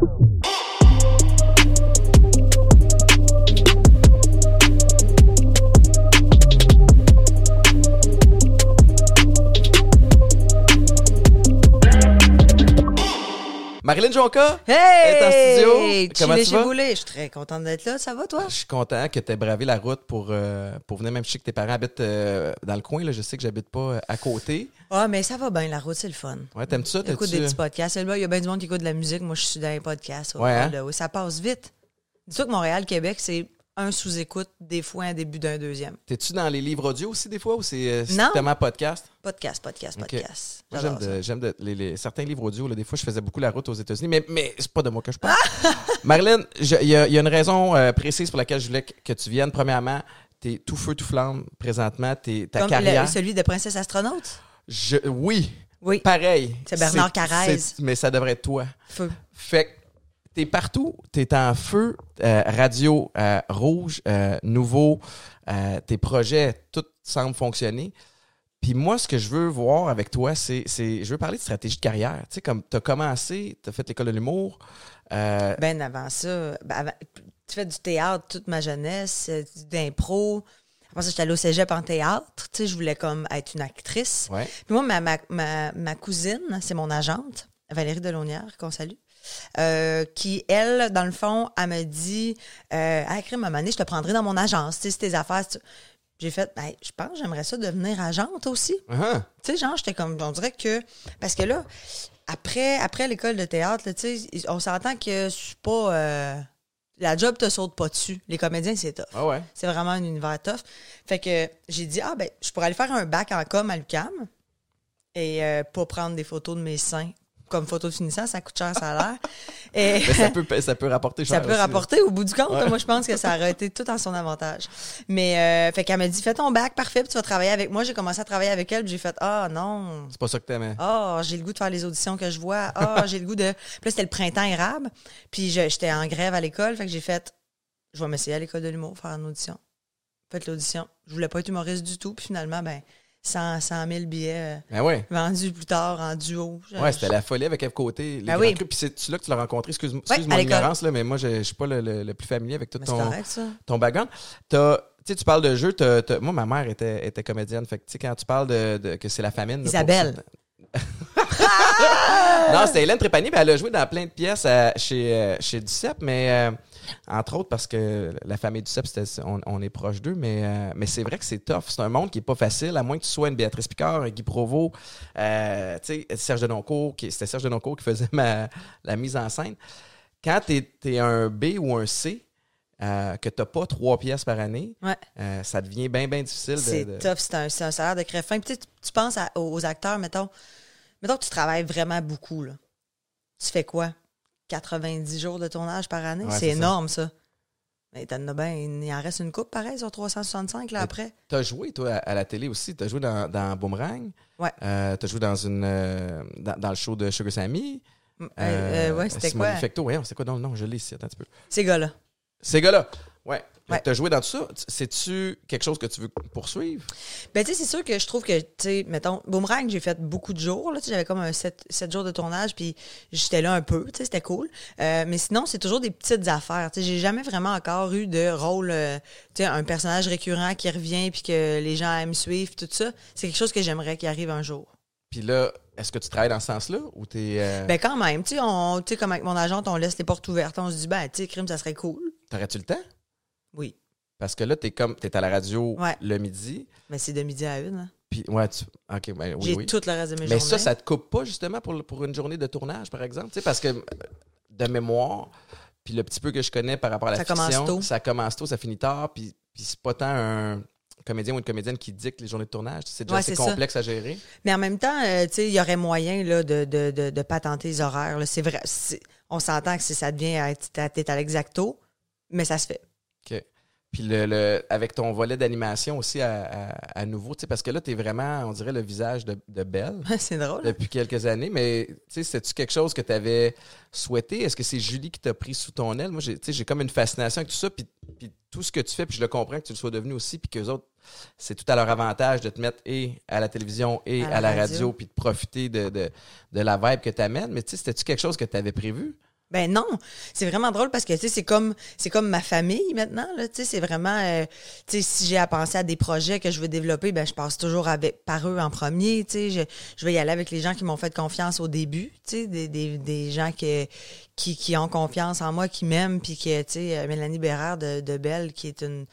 Thank you. Marilyn Jonca Hey! est en studio. Comment tu vas? Je suis très contente d'être là. Ça va, toi? Je suis content que tu aies bravé la route pour, euh, pour venir, même si je sais que tes parents habitent euh, dans le coin. Là, je sais que j'habite pas euh, à côté. Ah, mais ça va bien. La route, c'est le fun. Ouais, t'aimes ça? J'écoute T'as-tu- des petits podcasts. Il y a bien du monde qui écoute de la musique. Moi, je suis dans un podcast. Ouais, hein? Là, oui, ça passe vite. Dis-toi que Montréal, Québec, c'est un sous-écoute, des fois un début d'un deuxième. T'es-tu dans les livres audio aussi des fois ou c'est euh, strictement podcast? Podcast, podcast, podcast. J'aime les, les- certains livres audio. Là, des fois, je faisais beaucoup la route aux États-Unis, mais, mais c'est pas de moi que je parle. Marilyn, je- il y, y a une raison euh, précise pour laquelle je voulais que, que tu viennes. Premièrement, t'es tout feu, tout flamme présentement. T'es, ta Comme carrière. le- celui de Princesse Astronaute? Je, oui, Oui. pareil. C'est Bernard Carrez. Mais ça devrait être toi. Feu. Fait que t'es partout, t'es en feu, euh, radio euh, rouge, euh, nouveau, tes projets, tout semble fonctionner. Puis moi, ce que je veux voir avec toi, c'est, je veux parler de stratégie de carrière. Tu sais, comme t'as commencé, t'as fait l'école de l'humour. Ben avant ça, ben, avant- tu fais du théâtre toute ma jeunesse, d'impro. Après ça, j'étais allée au cégep en théâtre. Tu sais, je voulais comme être une actrice. ouais. Puis moi, ma, ma, ma, ma cousine, c'est mon agente, Valérie Delonnière, qu'on salue, euh, qui, elle, dans le fond, elle me dit euh, Ah, crime, à un moment donné, je te prendrai dans mon agence, tu sais, tes affaires. tu- J'ai fait, ben, je pense que j'aimerais ça devenir agente aussi. Uh-huh. Tu sais, genre, j'étais comme, on dirait que. Parce que là, après, après l'école de théâtre, là, tu sais, on s'entend que je suis pas. euh, la job te saute pas dessus. Les comédiens, c'est tough. Ah ouais. C'est vraiment un univers tough. Fait que j'ai dit, ah, ben, je pourrais aller faire un bac en com à l'UCAM et euh, pas prendre des photos de mes seins comme photo de finissant, ça coûte cher salaire. Et Mais ça peut, ça peut rapporter cher ça peut aussi, là. rapporter au bout du compte. Ouais. Moi, je pense que ça aurait été tout en son avantage. Mais, euh, fait qu'elle m'a dit, fais ton bac, parfait, puis tu vas travailler avec moi. J'ai commencé à travailler avec elle, puis j'ai fait, ah, non. C'est pas ça que t'aimais. Ah, j'ai le goût de faire les auditions que je vois. Ah, j'ai le goût de. Puis là, c'était le printemps érable. Puis je- j'étais en grève à l'école. Fait que j'ai fait, je vais m'essayer à l'école de l'humour, faire une audition. Fait l'audition. Je voulais pas être humoriste du tout. Puis finalement, ben, 100, 100 000 billets euh, Ben ouais. vendus plus tard en duo. Ouais, c'était la folie avec Eve Côté. Les Ben oui. Puis c'est là que tu l'as rencontré? Excuse, excuse mon ignorance, là, mais moi, je, je suis pas le, le- le plus familier avec tout Mais c'est ton, correct, ça. ton background. Tu parles de jeu. t'as- t'as- moi, ma mère était, était comédienne. Fait que, quand tu parles de, de- que c'est la famine. Isabelle. non, c'était Hélène Trépanier. puis elle a joué dans plein de pièces chez, euh, chez Duceppe, mais euh, entre autres parce que la famille Duceppe, c'était- on, on est proche d'eux. Mais, euh, mais c'est vrai que c'est tough. C'est un monde qui est pas facile, à moins que tu sois une Béatrice Picard, un Guy Provo, euh, Serge Denoncourt. C'était Serge Denoncourt qui faisait ma, la mise en scène. Quand tu es, un B ou un C, euh, que tu n'as pas trois pièces par année, Ouais. euh, ça devient bien, bien difficile. de- C'est de- tough, c'est un, salaire de. Puis tu, sais, tu- tu penses à- aux acteurs, mettons, mettons que tu travailles vraiment beaucoup. Là. Tu fais quoi? 90 jours de tournage par année? Ouais, c'est ça. énorme, ça. Mais t'en as bien, il en reste une coupe pareil sur 365 là Mais- après. Tu as joué, toi, à, à la télé aussi. Tu as joué dans, dans Boomerang. Ouais. tu as joué dans, une, euh, dans, dans le show de Sugar Sammy. Euh, euh, ouais, c'était quoi? Fecto, ouais, c'est quoi? Non, non, je l'ai ici. Attends un petit peu. Ces gars-là. Ces gars-là. Ouais. Ouais. Tu as joué dans tout ça. C'est-tu quelque chose que tu veux poursuivre? Ben, tu sais, c'est sûr que je trouve que, tu sais, mettons, Boomerang, j'ai fait beaucoup de jours. là. Tu sais, J'avais comme un 7, jours de tournage, puis j'étais là un peu, tu sais, c'était cool. Euh, mais sinon, c'est toujours des petites affaires. Tu sais, j'ai jamais vraiment encore eu de rôle, euh, tu sais, un personnage récurrent qui revient, puis que les gens aiment suivre, tout ça. C'est quelque chose que j'aimerais qu'il arrive un jour. Puis là, est-ce que tu travailles dans ce sens-là ou tu es. Ben, quand même, tu sais, on- tu sais, comme avec mon agente, on laisse les portes ouvertes. On se dit, ben, tu sais, crime, ça serait cool. T'aurais-tu le temps? Oui. Parce que là, tu es comme. Tu à la radio Ouais. le midi. Mais c'est de midi à une. hein. Puis, ouais, tu. OK, ben, oui, j'ai oui. tout le reste de mes Mais journées. ça, ça te coupe pas justement pour, pour une journée de tournage, par exemple? Tu sais, parce que euh, de mémoire, puis le petit peu que je connais par rapport à la Ça commence tôt. ça commence tôt, ça finit tard, puis, puis c'est pas tant un comédien ou une comédienne qui dicte les journées de tournage. C'est déjà Ouais, assez ça. complexe à gérer. Mais en même temps, euh, tu sais, il y aurait moyen là, de, de, de, de patenter les horaires. C'est vrai. On s'entend que si ça devient à à, t'es à l'exacto, mais ça se fait. OK. Puis le, le- avec ton volet d'animation aussi à, à- à nouveau, parce que là, tu es vraiment, on dirait, le visage de, de Belle. c'est drôle. depuis quelques années, mais tu sais, c'est-tu quelque chose que tu avais souhaité? Est-ce que c'est Julie qui t'a pris sous ton aile? Moi, j'ai, comme une fascination avec tout ça, puis, puis tout ce que tu fais, puis je le comprends que tu le sois devenu aussi, puis qu'eux autres, c'est tout à leur avantage de te mettre et à la télévision et à, À la la radio, radio. puis de profiter de, de, de la vibe que tu amènes. Mais tu sais, c'était-tu quelque chose que tu avais prévu? Ben non, c'est vraiment drôle parce que tu sais c'est comme c'est comme ma famille maintenant là, tu sais c'est vraiment euh, tu sais si j'ai à penser à des projets que je veux développer, ben je passe toujours avec par eux en premier, tu sais je, je vais y aller avec les gens qui m'ont fait confiance au début, tu sais des, des, des gens qui, qui qui ont confiance en moi, qui m'aiment puis que tu sais euh, Mélanie Bérard de, de Belle qui est une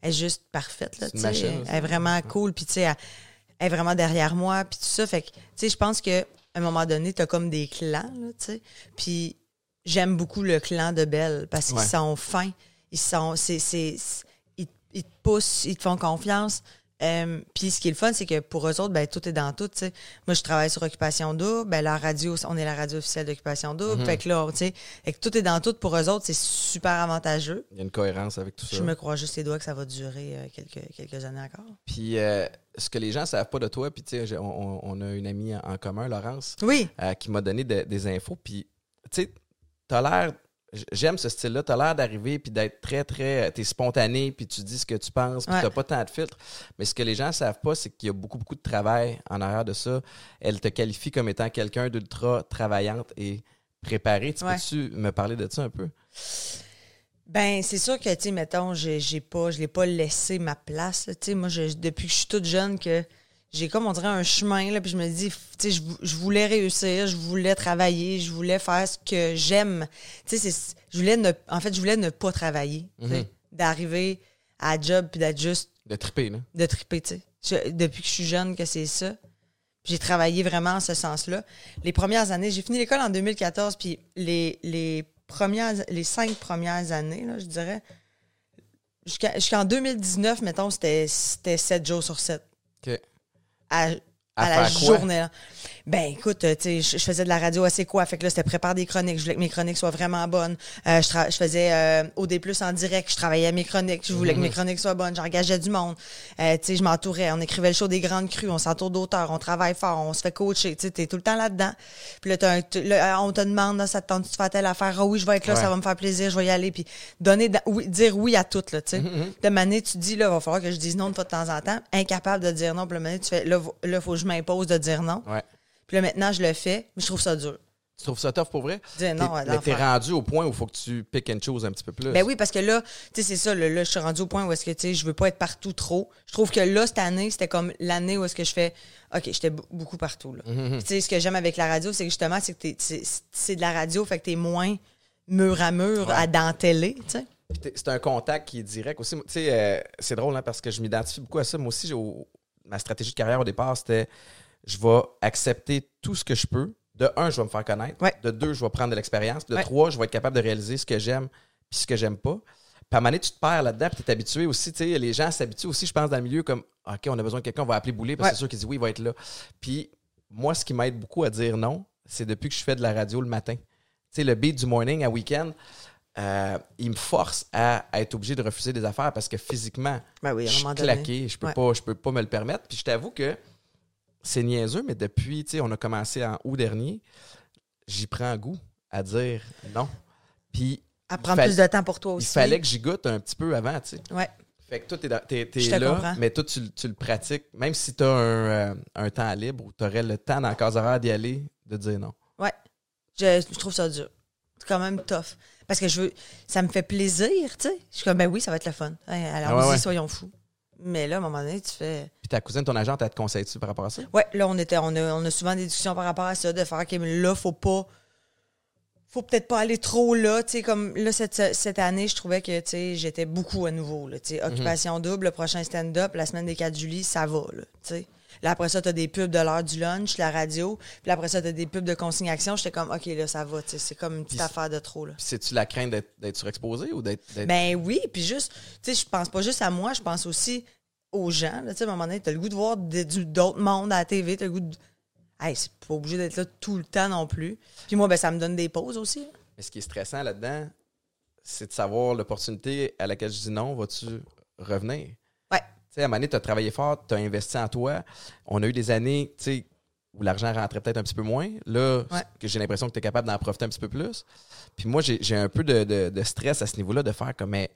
elle est juste parfaite là, tu sais, elle est vraiment cool puis tu sais elle, elle est vraiment derrière moi puis tout ça fait que tu sais je pense que à un moment donné tu as comme des clans tu sais. Puis j'aime beaucoup le clan de Belle parce qu'ils Ouais. sont fins, ils sont c'est ils, ils te poussent, ils te font confiance. Euh, puis ce qui est le fun, c'est que pour eux autres, ben tout est dans tout. Moi, je travaille sur Occupation Double. Ben, la radio, on est la radio officielle d'Occupation Double. Fait que là, fait que tout est dans tout. Pour eux autres, c'est super avantageux. Il y a une cohérence avec tout ça. Je me crois juste les doigts que ça va durer euh, quelques, quelques années encore. Puis euh, ce que les gens savent pas de toi, puis tu sais, j'ai- on, on a une amie en, commun, Laurence, Oui, qui m'a donné de- des infos. Puis, tu sais, t'as l'air. J'aime ce style-là. T'as l'air d'arriver puis d'être très, très. T'es spontané puis tu dis ce que tu penses puis Ouais. t'as pas tant de filtres. Mais ce que les gens savent pas, c'est qu'il y a beaucoup, beaucoup de travail en arrière de ça. Elle te qualifie comme étant quelqu'un d'ultra travaillante et préparé. Tu Ouais. peux-tu me parler de ça un peu? Ben, c'est sûr que, tu sais, mettons, j'ai j'ai pas, je l'ai pas laissé ma place. Tu sais, moi, je- depuis que je suis toute jeune, que j'ai comme, on dirait, un chemin, là, puis je me dis, tu sais, je, je voulais réussir, je voulais travailler, je voulais faire ce que j'aime. Tu sais, je voulais ne, en fait, je voulais ne pas travailler. Mhm. D'arriver à la job, puis d'être juste De triper, là. de triper, tu sais. Depuis que je suis jeune, que c'est ça. J'ai travaillé vraiment en ce sens-là. Les premières années, j'ai fini l'école en 2014, puis les, les premières, les cinq premières années, là, je dirais, jusqu'en 2019, mettons, c'était c'était 7 jours sur 7. OK. À, À à la journée. Ben, écoute, euh, tu sais, je, faisais de la radio assez quoi? Fait que là, c'était prépare des chroniques. Je voulais que mes chroniques soient vraiment bonnes. Euh, je, faisais euh, OD+, en direct. Je travaillais à mes chroniques. Je voulais que Mhm. mes chroniques soient bonnes. J'engageais du monde. Euh, tu sais, je m'entourais. On écrivait le show des grandes crues. On s'entoure d'auteurs. On travaille fort. On se fait coacher. Tu sais, t'es tout le temps là-dedans. Puis là, t'as un- là, on te demande, là, ça te tente de faire telle affaire? Ah oui, je vais être là. Ouais. Ça va me faire plaisir. Je vais y aller. Puis donner, oui, dire oui à tout, là, tu sais. De manière, tu dis, là, il va falloir que je dise non de fois de temps en temps. Incapable de dire non. Puis là, manière, tu fais, là, là, faut que je m'impose de dire non. Ouais. Puis là, maintenant, je le fais, mais je trouve ça dur. Tu trouves ça tough pour vrai? Non T'es- mais t'es rendu au point où il faut que tu pick and choose un petit peu plus. Ben oui, parce que là, tu sais, c'est ça, là, là, je suis rendue au point où est-ce que, tu sais, je veux pas être partout trop. Je trouve que là, cette année, c'était comme l'année où est-ce que je fais, OK, j'étais b- beaucoup partout, là. Mhm. Tu sais, ce que j'aime avec la radio, c'est que justement, c'est que t'es- c'est c'est de la radio, fait que t'es moins mur à mur Ouais. à denteller, tu sais. C'est un contact qui est direct aussi. Tu sais, euh, c'est drôle hein, parce que je m'identifie beaucoup à ça. Moi aussi, j'ai au- ma stratégie de carrière au départ, c'était je vais accepter tout ce que je peux. De un, je vais me faire connaître. Ouais. De deux, je vais prendre de l'expérience. De Ouais. trois, je vais être capable de réaliser ce que j'aime puis ce que j'aime pas. Puis à un moment donné, tu te perds là-dedans, puis tu es habitué aussi. Les gens s'habituent aussi, je pense, dans le milieu, comme OK, on a besoin de quelqu'un, on va appeler Boulet, parce que Ouais. c'est sûr qu'il dit oui, il va être là. Puis moi, ce qui m'aide beaucoup à dire non, c'est depuis que je fais de la radio le matin. Tu sais, le beat du morning à week-end, euh, il me force à, à être obligé de refuser des affaires parce que physiquement, Ben oui, à je suis claqué, je peux Ouais. pas, je peux pas me le permettre. Puis je t'avoue que c'est niaiseux, mais depuis, tu sais, on a commencé en août dernier, j'y prends goût à dire non. Puis À il prendre plus de temps pour toi il aussi. fallait que j'y goûte un petit peu avant, tu sais. Ouais. Fait que toi, t'es, dans- t'es- là, comprends. mais toi, tu, tu le pratiques, même si tu as un, euh, un temps libre ou tu aurais le temps dans la case horaire d'y aller, de dire non. Ouais. Je, je trouve ça dur. C'est quand même tough. Parce que je veux. Ça me fait plaisir, tu sais. Je suis comme, ben oui, ça va être le fun. Hey, alors, Ah ouais, ouais. soyons fous. Mais là, à un moment donné, tu fais. Puis ta cousine, ton agente, elle te conseille-tu par rapport à ça? Ouais, là, on était, on a, on a souvent des discussions par rapport à ça, de faire, OK, mais là, faut pas. Faut peut-être pas aller trop là, tu sais, comme là, cette, cette année, je trouvais que, tu sais, j'étais beaucoup à nouveau, là, tu sais, occupation double, le prochain stand-up, la semaine des 4 juillet, ça va, là, tu sais. Là, après ça, t'as des pubs de l'heure du lunch, la radio, puis après ça, t'as des pubs de consigne action, j'étais comme, OK, là, ça va, tu sais, c'est comme une petite affaire de trop, c'est-tu la crainte d'être, surexposé ou d'être. Ben oui, puis juste, tu sais, je pense pas juste à moi, je pense aussi aux gens. là. Tu sais, à un moment donné, t'as le goût de voir d'autres mondes à la TV, t'as le goût de. Hey, c'est pas obligé d'être là tout le temps non plus. Puis moi, ben, ça me donne des pauses aussi. là. Mais ce qui est stressant là-dedans, c'est de savoir l'opportunité à laquelle je dis non, vas-tu revenir? Ouais. Tu sais, à un moment donné, tu as travaillé fort, tu as investi en toi. On a eu des années, tu sais, où l'argent rentrait peut-être un petit peu moins. Là, Ouais. que j'ai l'impression que tu es capable d'en profiter un petit peu plus. Puis moi, j'ai j'ai un peu de, de- de stress à ce niveau-là de faire comme, mais,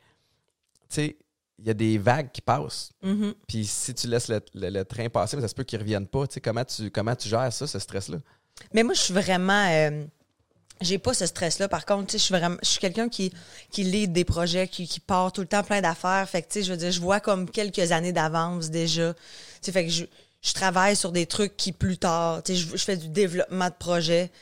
tu sais, il y a des vagues qui passent. Mhm. Puis si tu laisses le, le- le train passer, mais ça se peut qu'il ne revienne pas. Tu sais, comment tu, comment tu gères ça, ce stress-là? Mais moi, je suis vraiment. euh, j'ai pas ce stress-là. Par contre, tu sais, je suis vraiment, je suis quelqu'un qui, qui lead des projets, qui, qui part tout le temps plein d'affaires. Fait que, tu sais, je veux dire, je vois comme quelques années d'avance déjà. Tu sais, fait que je, je travaille sur des trucs qui plus tard, tu sais, je, je fais du développement de projet.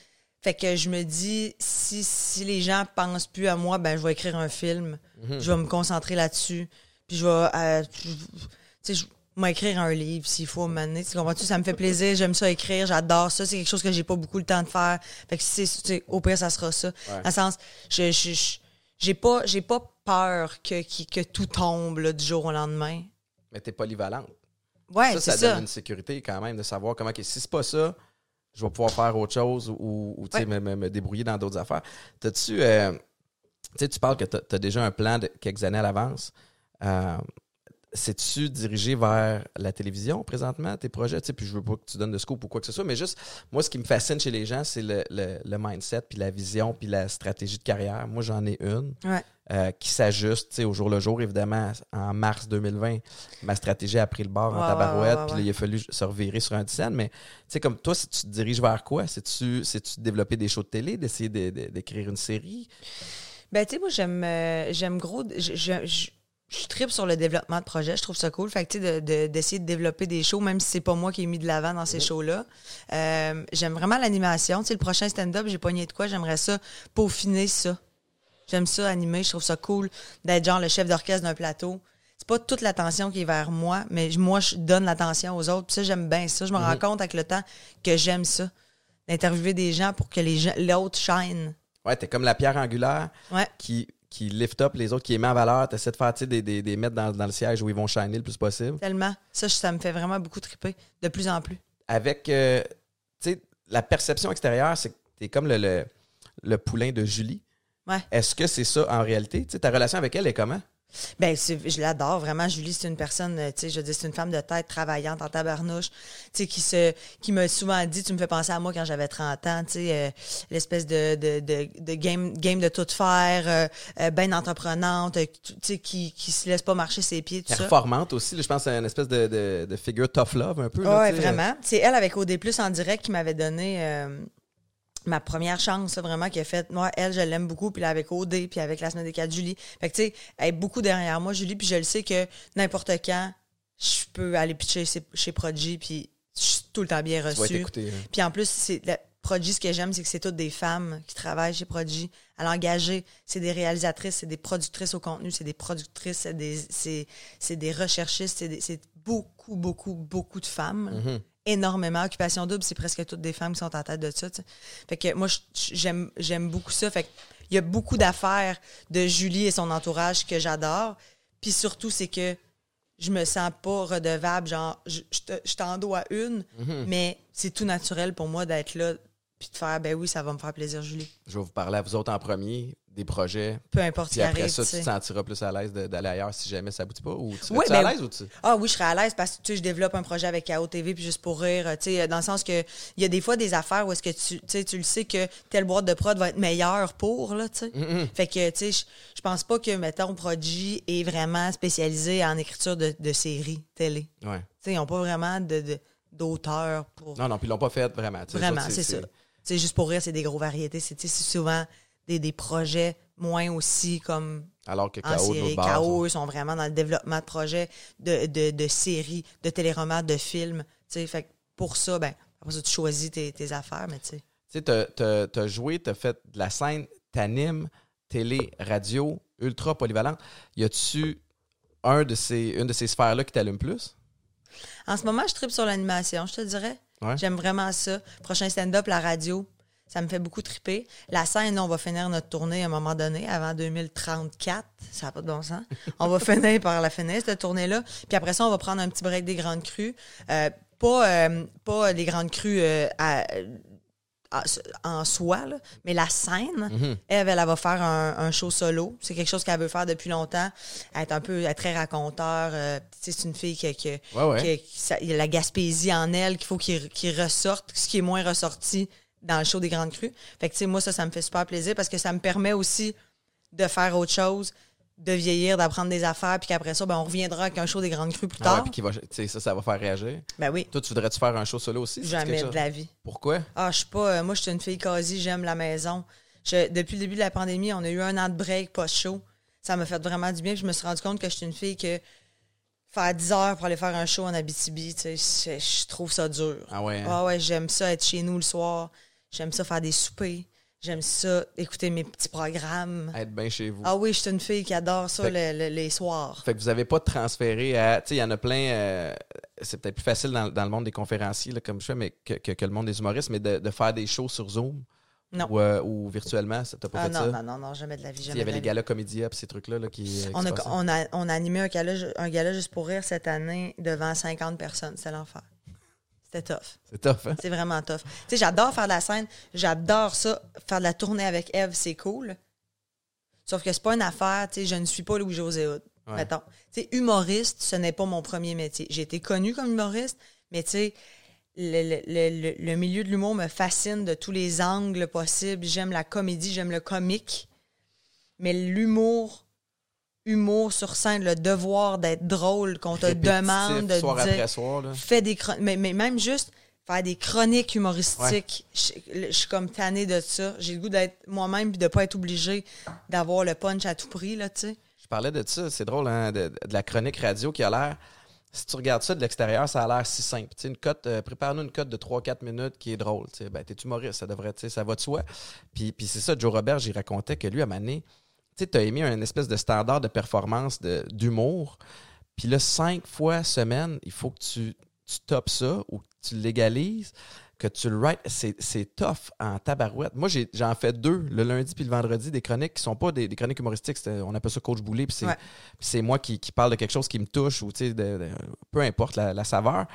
Fait que je me dis, si, si les gens pensent plus à moi, ben, je vais écrire un film. Je vais me concentrer là-dessus. Puis je vais, euh, je- tu sais, je vais écrire un livre s'il faut m'amener. Tu comprends-tu? Ça me fait plaisir. J'aime ça écrire. J'adore ça. C'est quelque chose que j'ai pas beaucoup le temps de faire. Fait que c'est, tu au pire, ça sera ça. Dans le sens, je, je, j'ai pas, j'ai pas peur que, que tout tombe, là, du jour au lendemain. Mais t'es polyvalente. Ouais, ça, ça donne ça. une sécurité quand même de savoir comment, ok, si c'est pas ça, je vais pouvoir faire autre chose ou, tu Ouais. me, me- me débrouiller dans d'autres affaires. T'as-tu, euh, tu tu parles que t'as as déjà un plan de quelques années à l'avance. Euh, C'est-tu dirigé vers la télévision présentement, tes projets? Tu sais, puis je veux pas que tu donnes de scoop ou quoi que ce soit, mais juste, moi, ce qui me fascine chez les gens, c'est le, le- le mindset, puis la vision, puis la stratégie de carrière. Moi, j'en ai une Ouais. euh, qui s'ajuste tu sais, au jour le jour. Évidemment, en mars 2020, ma stratégie a pris le bord en tabarouette, ouais, puis là, il a fallu se revirer sur un dizaine. Mais tu sais, comme toi, si tu te diriges vers quoi? C'est-tu développer des shows de télé, d'essayer de- de- d'écrire une série? Ben, tu sais, moi, j'aime euh, j'aime gros. Je, je, je, je tripe sur le développement de projet. Je trouve ça cool. Fait que, tu sais, de- de- d'essayer de, développer des shows, même si c'est pas moi qui ai mis de l'avant dans ces shows-là. Euh, j'aime vraiment l'animation. Tu sais, le prochain stand-up, j'ai pogné de quoi. J'aimerais ça peaufiner ça. J'aime ça animer. Je trouve ça cool d'être genre le chef d'orchestre d'un plateau. C'est pas toute l'attention qui est vers moi, mais moi, je donne l'attention aux autres. Puis ça, j'aime bien ça. Je me rends compte avec le temps que j'aime ça. D'interviewer des gens pour que les gens, l'autre shine. Ouais, t'es comme la pierre angulaire Ouais. qui, qui lift up les autres, qui les met en valeur. T'essaies de faire tu des, des, des mettre dans, dans le siège où ils vont shiner le plus possible. Tellement. Ça, ça me fait vraiment beaucoup triper. De plus en plus. Avec, euh, tu sais, la perception extérieure, c'est que t'es comme le, le, le poulain de Julie. Ouais. Est-ce que c'est ça en réalité? Tu sais, ta relation avec elle est comment? Ben, je l'adore vraiment. Julie, c'est une personne, euh, tu sais, je dire, c'est une femme de tête travaillante en tabarnouche, tu sais, qui se, qui m'a souvent dit, tu me fais penser à moi quand j'avais 30 ans, tu sais, euh, l'espèce de, de, de, de game, game de tout faire, euh, euh, ben entreprenante, tu sais, qui, qui se laisse pas marcher ses pieds, tout ça. Performante aussi. là, je pense c'est une espèce de, de, de figure tough love un peu. là, Ouais, tu sais. vraiment. C'est elle avec OD Plus en direct qui m'avait donné ma première chance, vraiment, qui a fait. Moi, elle, je l'aime beaucoup, puis là, avec OD, puis avec la semaine des 4 Julie. Fait que, tu sais, elle est beaucoup derrière moi, Julie, puis je le sais que n'importe quand, je peux aller pitcher chez, chez Prodigy, puis je suis tout le temps bien reçue. hein. Puis en plus, c'est Prodigy, ce que j'aime, c'est que c'est toutes des femmes qui travaillent chez Prodigy. À l'engager, c'est des réalisatrices, c'est des productrices au contenu, c'est des productrices, c'est des, c'est, c'est des recherchistes, c'est, des- c'est beaucoup, beaucoup, beaucoup de femmes. Mhm. Énormément. Occupation double, c'est presque toutes des femmes qui sont en tête de ça. Fait que moi, j'aime, j'aime beaucoup ça. Fait il y a beaucoup d'affaires de Julie et son entourage que j'adore. Puis surtout, c'est que je me sens pas redevable, genre, je, je t'en dois une, Mhm. mais c'est tout naturel pour moi d'être là puis de faire, ben oui, ça va me faire plaisir, Julie. Je vais vous parler à vous autres en premier des projets. Peu importe Puis après arrive, ça, tu te sentiras plus à l'aise d'aller ailleurs si jamais ça aboutit pas? Ou tu serais Ouais, à ben- l'aise ou tu. Ah oui, je serais à l'aise parce que tu sais, je développe un projet avec KO TV puis juste pour rire, tu sais, dans le sens que il y a des fois des affaires où est-ce que tu, tu sais, tu le sais que telle boîte de prod va être meilleure pour là, tu sais. Mhm. Fait que tu sais, je, je pense pas que mettons Prodigy est vraiment spécialisé en écriture de, de séries télé. Ouais. Tu sais, ils ont pas vraiment de de- d'auteur pour Non, non, puis ils l'ont pas fait vraiment. Vraiment, c'est ça. Sais, juste pour rire, c'est des gros variétés. C'est c'est souvent des, des projets moins aussi comme Alors que KO série. KO, eux sont vraiment dans le développement de projets, de, de, de séries, de téléromans, de films. Tu sais, fait que pour ça, ben, après ça, tu choisis tes, tes affaires, mais tu sais. Tu sais, t'as- joué, t'as fait de la scène, t'animes, télé, radio, ultra polyvalente. Y a-tu un de ces, une de ces sphères-là qui t'allume plus? En ce moment, je tripe sur l'animation, je te dirais. Ouais. J'aime vraiment ça. Prochain stand-up, la radio, ça me fait beaucoup triper. La scène, on va finir notre tournée à un moment donné, avant 2034. Ça n'a pas de bon sens. On va finir par la finir, cette tournée-là. Puis après ça, on va prendre un petit break des grandes crues. Euh, pas, euh, pas les grandes crues euh, à- à- en soi, là, mais la scène, Mhm. elle, elle, elle va faire un, un show solo. C'est quelque chose qu'elle veut faire depuis longtemps. Elle est un peu elle est très raconteur. euh, c'est une fille qui, qui, Ouais, ouais. que- qui- ça- il y a la Gaspésie en elle qu'il faut qu'il qu'il ressorte, ce qui est moins ressorti dans le show des Grandes Crues. Fait que, tu sais, moi, ça, ça me fait super plaisir parce que ça me permet aussi de faire autre chose, de vieillir, d'apprendre des affaires, puis qu'après ça, ben, on reviendra avec un show des Grandes Crues plus Ah ouais, tard. puis va, tu sais, ça, ça va faire réagir. ben oui, Toi, tu voudrais-tu faire un show solo aussi? Jamais de la vie. Pourquoi? Ah, je suis pas. euh, moi, je suis une fille quasi, j'aime la maison. Je- depuis le début de la pandémie, on a eu un an de break post-show. Ça m'a fait vraiment du bien. puis je me suis rendu compte que je suis une fille que faire 10 heures pour aller faire un show en Abitibi, tu sais, je, je trouve ça dur. Ah ouais. hein? Ah ouais, j'aime ça être chez nous le soir. J'aime ça faire des soupers. J'aime ça écouter mes petits programmes. Être bien chez vous. Ah oui, je suis une fille qui adore ça Fait- le- le- les soirs. Fait que vous n'avez pas transféré à. Tu sais, il y en a plein. euh, c'est peut-être plus facile dans, dans le monde des conférenciers, là, comme je fais, mais que, que- que le monde des humoristes, mais de, de faire des shows sur Zoom? Non. Ou, euh, ou virtuellement. ça- T'as pas Ah fait non, ça? non, non, non, jamais de la vie. Jamais Il y avait les galas comédia puis ces trucs-là là, qui. euh, qui On a, on, a, on a animé un gala, un gala juste pour rire cette année devant 50 personnes. C'était l'enfer. C'était tough. C'est tough, hein? C'est vraiment tough. Tu sais, j'adore faire de la scène. J'adore ça. Faire de la tournée avec Eve, c'est cool. Sauf que c'est pas une affaire, tu sais, je ne suis pas Louis-José Hood. Ouais. Mettons. Tu sais, humoriste, ce n'est pas mon premier métier. J'ai été connue comme humoriste, mais tu sais, le, le- le- le- le milieu de l'humour me fascine de tous les angles possibles. J'aime la comédie, j'aime le comique. Mais l'humour, humour sur scène, le devoir d'être drôle, qu'on te Répétitif, demande de soir dire après soir. Là. fais des chron- mais, mais même juste faire des chroniques humoristiques, je, je suis comme tannée de ça. J'ai le goût d'être moi-même puis de pas être obligée d'avoir le punch à tout prix là, tu sais. Je parlais de ça, c'est drôle, hein, de, de la chronique radio qui a l'air. Si tu regardes ça de l'extérieur, ça a l'air si simple. Une cote, euh, prépare-nous une cote de 3-4 minutes qui est drôle. Tu sais, ben, t'es humoriste, ça devrait, ça va de soi. Puis, puis c'est ça, Joe Robert, j'y racontais que lui, à Mané, tu t'as émis un espèce de standard de performance de- d'humour. Puis là, cinq fois semaine, il faut que tu, tu topes ça ou que tu légalises, que tu le writes. C'est, tough en tabarouette. Moi, j'ai, j'en fais deux, le lundi puis le vendredi, des chroniques qui sont pas des, des chroniques humoristiques. on appelle ça coach boulet, puis c'est, Ouais. moi qui, qui parle de quelque chose qui me touche ou, de- de- peu importe la, la saveur.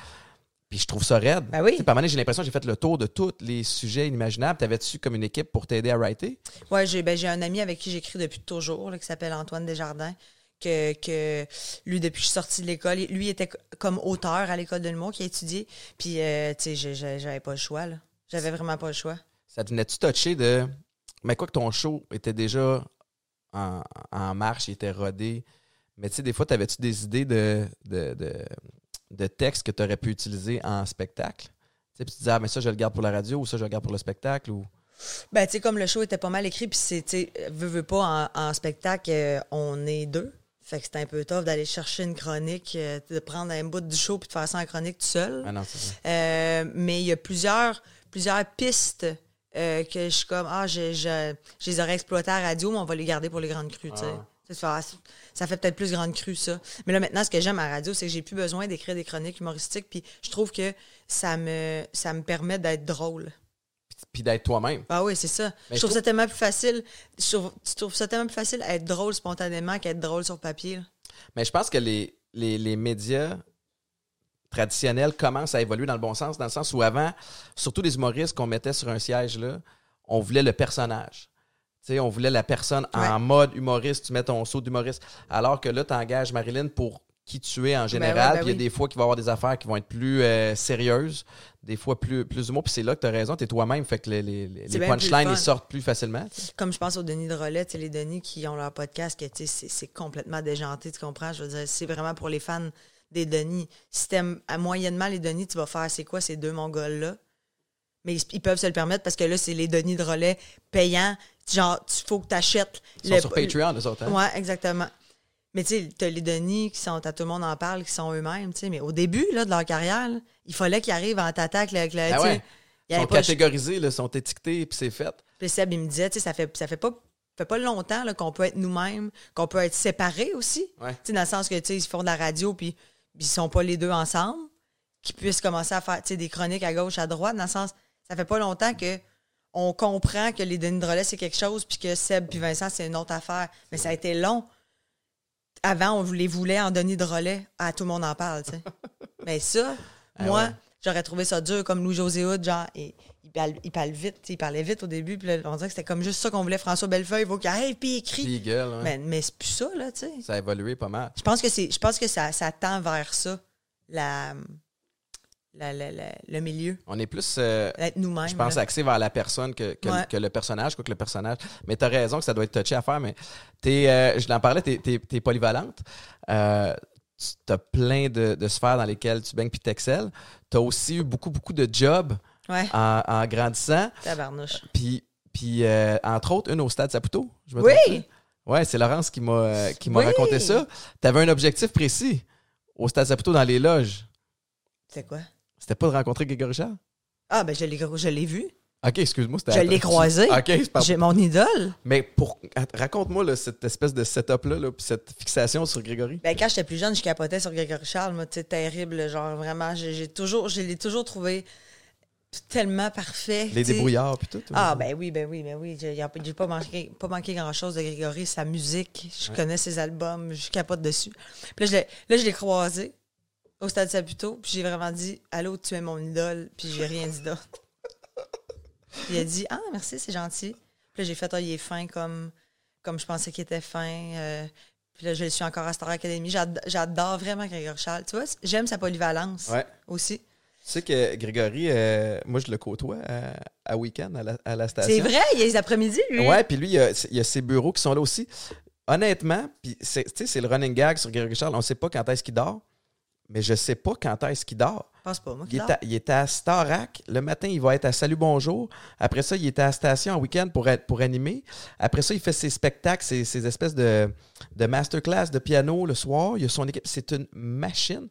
Puis je trouve ça raide. Ben oui. Par moment j'ai l'impression que j'ai fait le tour de tous les sujets inimaginables. T'avais-tu comme une équipe pour t'aider à writer? J'ai ben, j'ai un ami avec qui j'écris depuis toujours là, qui s'appelle Antoine Desjardins. Que, que lui, depuis que je suis sortie de l'école, lui était co- comme auteur à l'école de l'humour qui a étudié. Puis, euh, tu sais, j'avais pas le choix. là. J'avais vraiment pas le choix. Ça devenait-tu touché de. Mais quoi que ton show était déjà en, en marche, il était rodé. Mais tu sais, des fois, t'avais-tu des idées de, de, de, de textes que tu aurais pu utiliser en spectacle? Tu sais, puis tu disais, ah, mais ça, je le garde pour la radio ou ça, je le garde pour le spectacle ou? Ben, tu sais, comme le show était pas mal écrit, puis c'est, tu sais, veux, veux pas, en, en spectacle, euh, on est deux. Fait que c'est un peu tough d'aller chercher une chronique, euh, de prendre un bout du show puis de faire ça en chronique tout seul. Ah non, c'est ça. Euh, mais il y a plusieurs, plusieurs pistes que je suis comme, ah, je, je, je les aurais exploitées à la radio, mais on va les garder pour les grandes crues, tu. Ah. Tu sais, Ça, fait- ça fait peut-être plus grande crue, ça. Mais là, maintenant, ce que j'aime à la radio, c'est que j'ai plus besoin d'écrire des chroniques humoristiques, puis je trouve que ça me, ça me permet d'être drôle. Puis d'être toi-même. Ah oui, c'est ça. Mais je je trouve trouve- ça tellement plus facile. Je trouve, je trouve ça tellement plus facile à être drôle spontanément qu'à être drôle sur papier. là. Mais je pense que les, les, les médias traditionnels commencent à évoluer dans le bon sens, dans le sens où avant, surtout les humoristes qu'on mettait sur un siège là, on voulait le personnage. On voulait la personne Ouais. en mode humoriste, tu mets ton saut d'humoriste. Alors que là, tu engages Marilyn pour qui tu es en général. ouais, ben puis il y a oui. des fois qu'il va y avoir des affaires qui vont être plus euh, sérieuses, des fois plus, plus humour. Puis c'est là que tu as raison, tu es toi-même. Fait que les, punchlines, ils sortent plus facilement. Comme je pense aux Denis de sais, les Denis qui ont leur podcast, que c'est complètement déjanté, tu comprends? Je veux dire, c'est vraiment pour les fans des Denis. Si t'aimes à moyennement les Denis, tu vas faire c'est quoi ces deux Mongols-là? Mais ils, ils peuvent se le permettre parce que là, c'est les Denis de relais payants. Genre, il faut que tu achètes. Ils sont sur Patreon, eux autres. hein? Ouais, exactement. Mais tu sais, t'as les Denis qui sont, à tout le monde en parle, qui sont eux-mêmes, tu sais. Mais au début, là, de leur carrière, là, il fallait qu'ils arrivent en t'attaque avec le. Ah tu ouais. Ils sont pas le catégorisés, là, sont étiquetés, puis c'est fait. puis Seb, il me disait, tu sais, ça fait, ça fait pas, fait pas longtemps qu'on peut être nous-mêmes, qu'on peut être séparés aussi. Ouais. Tu sais, dans le sens que, tu sais, ils font de la radio, puis puis ils sont pas les deux ensemble, qu'ils puissent commencer à faire, tu sais, des chroniques à gauche, à droite, dans le sens, ça fait pas longtemps que on comprend que les Denis de relais, c'est quelque chose, puis que Seb puis Vincent, c'est une autre affaire. Mais ça a été long. Avant, on les voulait en Denis de relais. Ah, tout le monde en parle, tu sais. Mais ça, Ah moi, ouais. j'aurais trouvé ça dur, comme Louis-José Hood, genre, et- il, parle, il parle vite, il parlait vite au début, puis là, on dirait que c'était comme juste ça qu'on voulait. François Bellefeuille, il faut qu'il arrive, puis il hein. Mais, mais c'est plus ça, là, tu sais. Ça a évolué pas mal. Je pense que c'est, je pense que ça, ça tend vers ça, la, la- la- la- le milieu, On est plus, euh, nous-mêmes. je pense, là. axé vers la personne que, que, Ouais. que le personnage, quoi que le personnage. Mais t'as raison que ça doit être touché à faire, mais t'es, euh, je l'en parlais, t'es, t'es, t'es polyvalente. Euh, tu as plein de, de sphères dans lesquelles tu baignes puis t'excelles. Tu as aussi eu beaucoup, beaucoup de jobs Ouais, en, en grandissant. tabarnouche. Puis, Puis, euh, entre autres, une au Stade Saputo. Je me Oui! Ouais, c'est Laurence qui m'a qui m'a Oui! raconté ça. Tu avais un objectif précis au Stade Saputo dans les loges. C'est quoi? C'était pas de rencontrer Grégory Charles? Ah, ben je l'ai, je l'ai vu. OK, excuse-moi. c'était Je l'ai croisé. OK. J'ai mon idole. Mais pour... raconte-moi là, cette espèce de setup-là, là, puis cette fixation sur Grégory. Ben, quand j'étais plus jeune, je capotais sur Grégory Charles. Moi, tu sais, terrible. Genre, vraiment, j'ai, j'ai toujours, je l'ai toujours trouvé tellement parfait. Les débrouillards, puis tout. Ah, ben oui, ben oui, ben oui. J'ai, j'ai pas manqué, pas manqué grand-chose de Grégory. Sa musique, je connais ses albums, je capote dessus. Puis là, je l'ai, là, je l'ai croisé au Stade Saputo, puis j'ai vraiment dit « Allô, tu es mon idole », puis j'ai rien dit d'autre. Il a dit « Ah, merci, c'est gentil ». Puis là, j'ai fait « Ah, il est fin comme, comme je pensais qu'il était fin. euh, Puis là, je le suis encore à Star Academy. J'ad- J'adore vraiment Grégory Charles. Tu vois, j'aime sa polyvalence Ouais. aussi. Tu sais que Grégory, euh, moi, je le côtoie à, à week-end à la, à la station. C'est vrai, il y a les après-midi, lui. Ouais, puis lui, il y, a, il y a ses bureaux qui sont là aussi. Honnêtement, puis c'est, tu sais, c'est le running gag sur Grégory Charles. On ne sait pas quand est-ce qu'il dort, mais je sais pas quand est-ce qu'il dort. Je pense pas, moi. Il est, à, il est à Starac. Le matin, il va être à Salut Bonjour. Après ça, il est à la station en week-end pour, être- pour animer. Après ça, il fait ses spectacles, ses, ses espèces de, de masterclass de piano le soir. Il a son équipe. C'est une machine.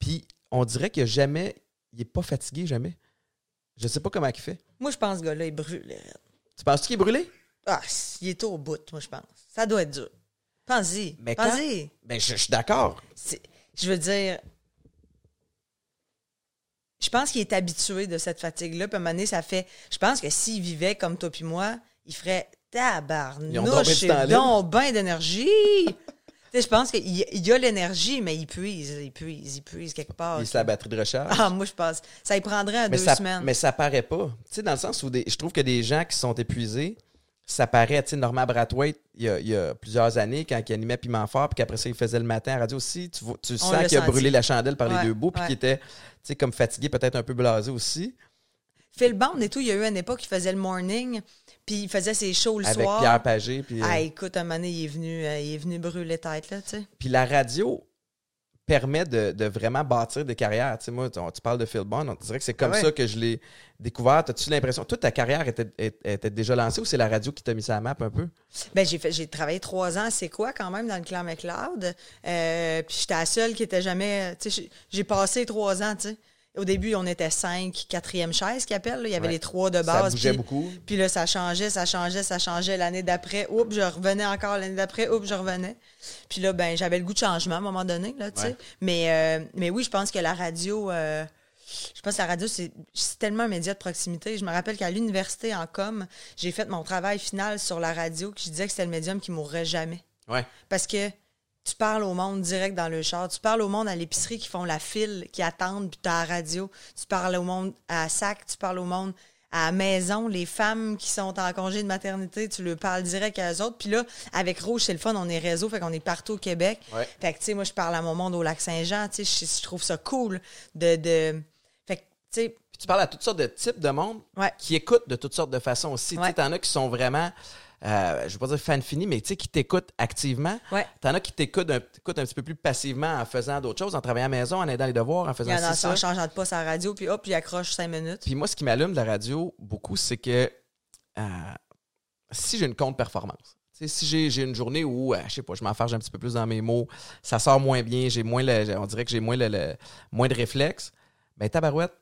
Puis on dirait qu'il a jamais. Il n'est pas fatigué, jamais. Je sais pas comment il fait. Moi, je pense que ce gars-là, il brûle. Tu penses qu'il est brûlé? Ah, il est au bout, moi, je pense. Ça doit être dur. Pense-y. Pense-y. Ben, je, je suis d'accord. Je veux dire. Je pense qu'il est habitué de cette fatigue-là. Puis à un moment donné, ça fait. Je pense que s'il vivait comme toi puis moi, il ferait tabarnouche, donc ben d'énergie. je pense qu'il y- il y a l'énergie, mais il puise, il puise, il puise quelque part. Il est la batterie de recharge. Ah, moi, je pense. Ça y prendrait mais, deux ça, semaines. mais ça paraît pas. Tu sais, dans le sens où des- je trouve que des gens qui sont épuisés, ça paraît, tu sais, Norman Brathwaite, il y, a, il y a plusieurs années, quand il animait Piment Fort, puis qu'après ça, il faisait le matin à radio aussi, tu, vois- tu sens qu'il a brûlé la chandelle par Ouais, les deux bouts, puis qu'il était, tu sais, comme fatigué, peut-être un peu blasé aussi. Phil Bond et tout, il y a eu une époque, il faisait le morning, puis il faisait ses shows le avec soir. Pierre Pagé. Puis, euh, Ah, écoute, un moment donné, il est venu, euh, il est venu brûler tête, là, tu sais. puis la radio permet de, de vraiment bâtir des carrières. Tu sais, moi, tu, tu parles de Phil Bond, on dirait que c'est comme Ah ouais. ça que je l'ai découvert. As-tu l'impression, toute ta carrière était, était- déjà lancée ou c'est la radio qui t'a mis sa map un peu? Ben, j'ai fait, j'ai travaillé trois ans, c'est quoi, quand même, dans le clan McLeod. Euh, puis j'étais la seule qui était jamais, tu sais, j'ai- j'ai passé trois ans, tu sais. Au début, on était cinq, quatrième chaise qu'ils appellent, là. Il y avait Ouais. les trois de Ça base. bougeait puis- beaucoup. Puis là, ça changeait, ça changeait, ça changeait. L'année d'après, oups, je revenais encore. L'année d'après, oups, je revenais. Puis là, ben, j'avais le goût de changement à un moment donné, là. Ouais. Mais, euh, mais oui, je pense que la radio, euh, je pense que la radio, c'est c'est tellement un média de proximité. Je me rappelle qu'à l'université, en com, j'ai fait mon travail final sur la radio, que je disais que c'était le médium qui mourrait jamais. Ouais. Parce que tu parles au monde direct dans le char. Tu parles au monde à l'épicerie qui font la file, qui attendent, puis tu à la radio. Tu parles au monde à sac, tu parles au monde à la maison, les femmes qui sont en congé de maternité, tu leur parles direct à eux autres. Puis là, avec Rouge, c'est le fun, on est réseau, fait qu'on est partout au Québec. Ouais. Fait que, tu sais, moi, je parle à mon monde au Lac-Saint-Jean, tu sais, je, je trouve ça cool de... de... Fait que, tu sais, Puis tu parles à toutes sortes de types de monde Ouais. qui écoutent de toutes sortes de façons aussi. Tu Ouais. sais, t'en as qui sont vraiment, euh, je veux pas dire fan fini, mais tu sais, qui t'écoutent activement. Ouais. T'en as qui t'écoutent un, un petit peu plus passivement en faisant d'autres choses, en travaillant à la maison, en aidant les devoirs, en il faisant y en a ci, en ça. changeant de poste à la radio, puis hop, il accroche cinq minutes. Puis moi, ce qui m'allume de la radio beaucoup, c'est que euh, si j'ai une contre-performance, tu sais, si j'ai j'ai une journée où, euh, je sais pas, je m'enfarge un petit peu plus dans mes mots, ça sort moins bien, j'ai moins le, on dirait que j'ai moins le, le- moins de réflexes, ben tabarouette,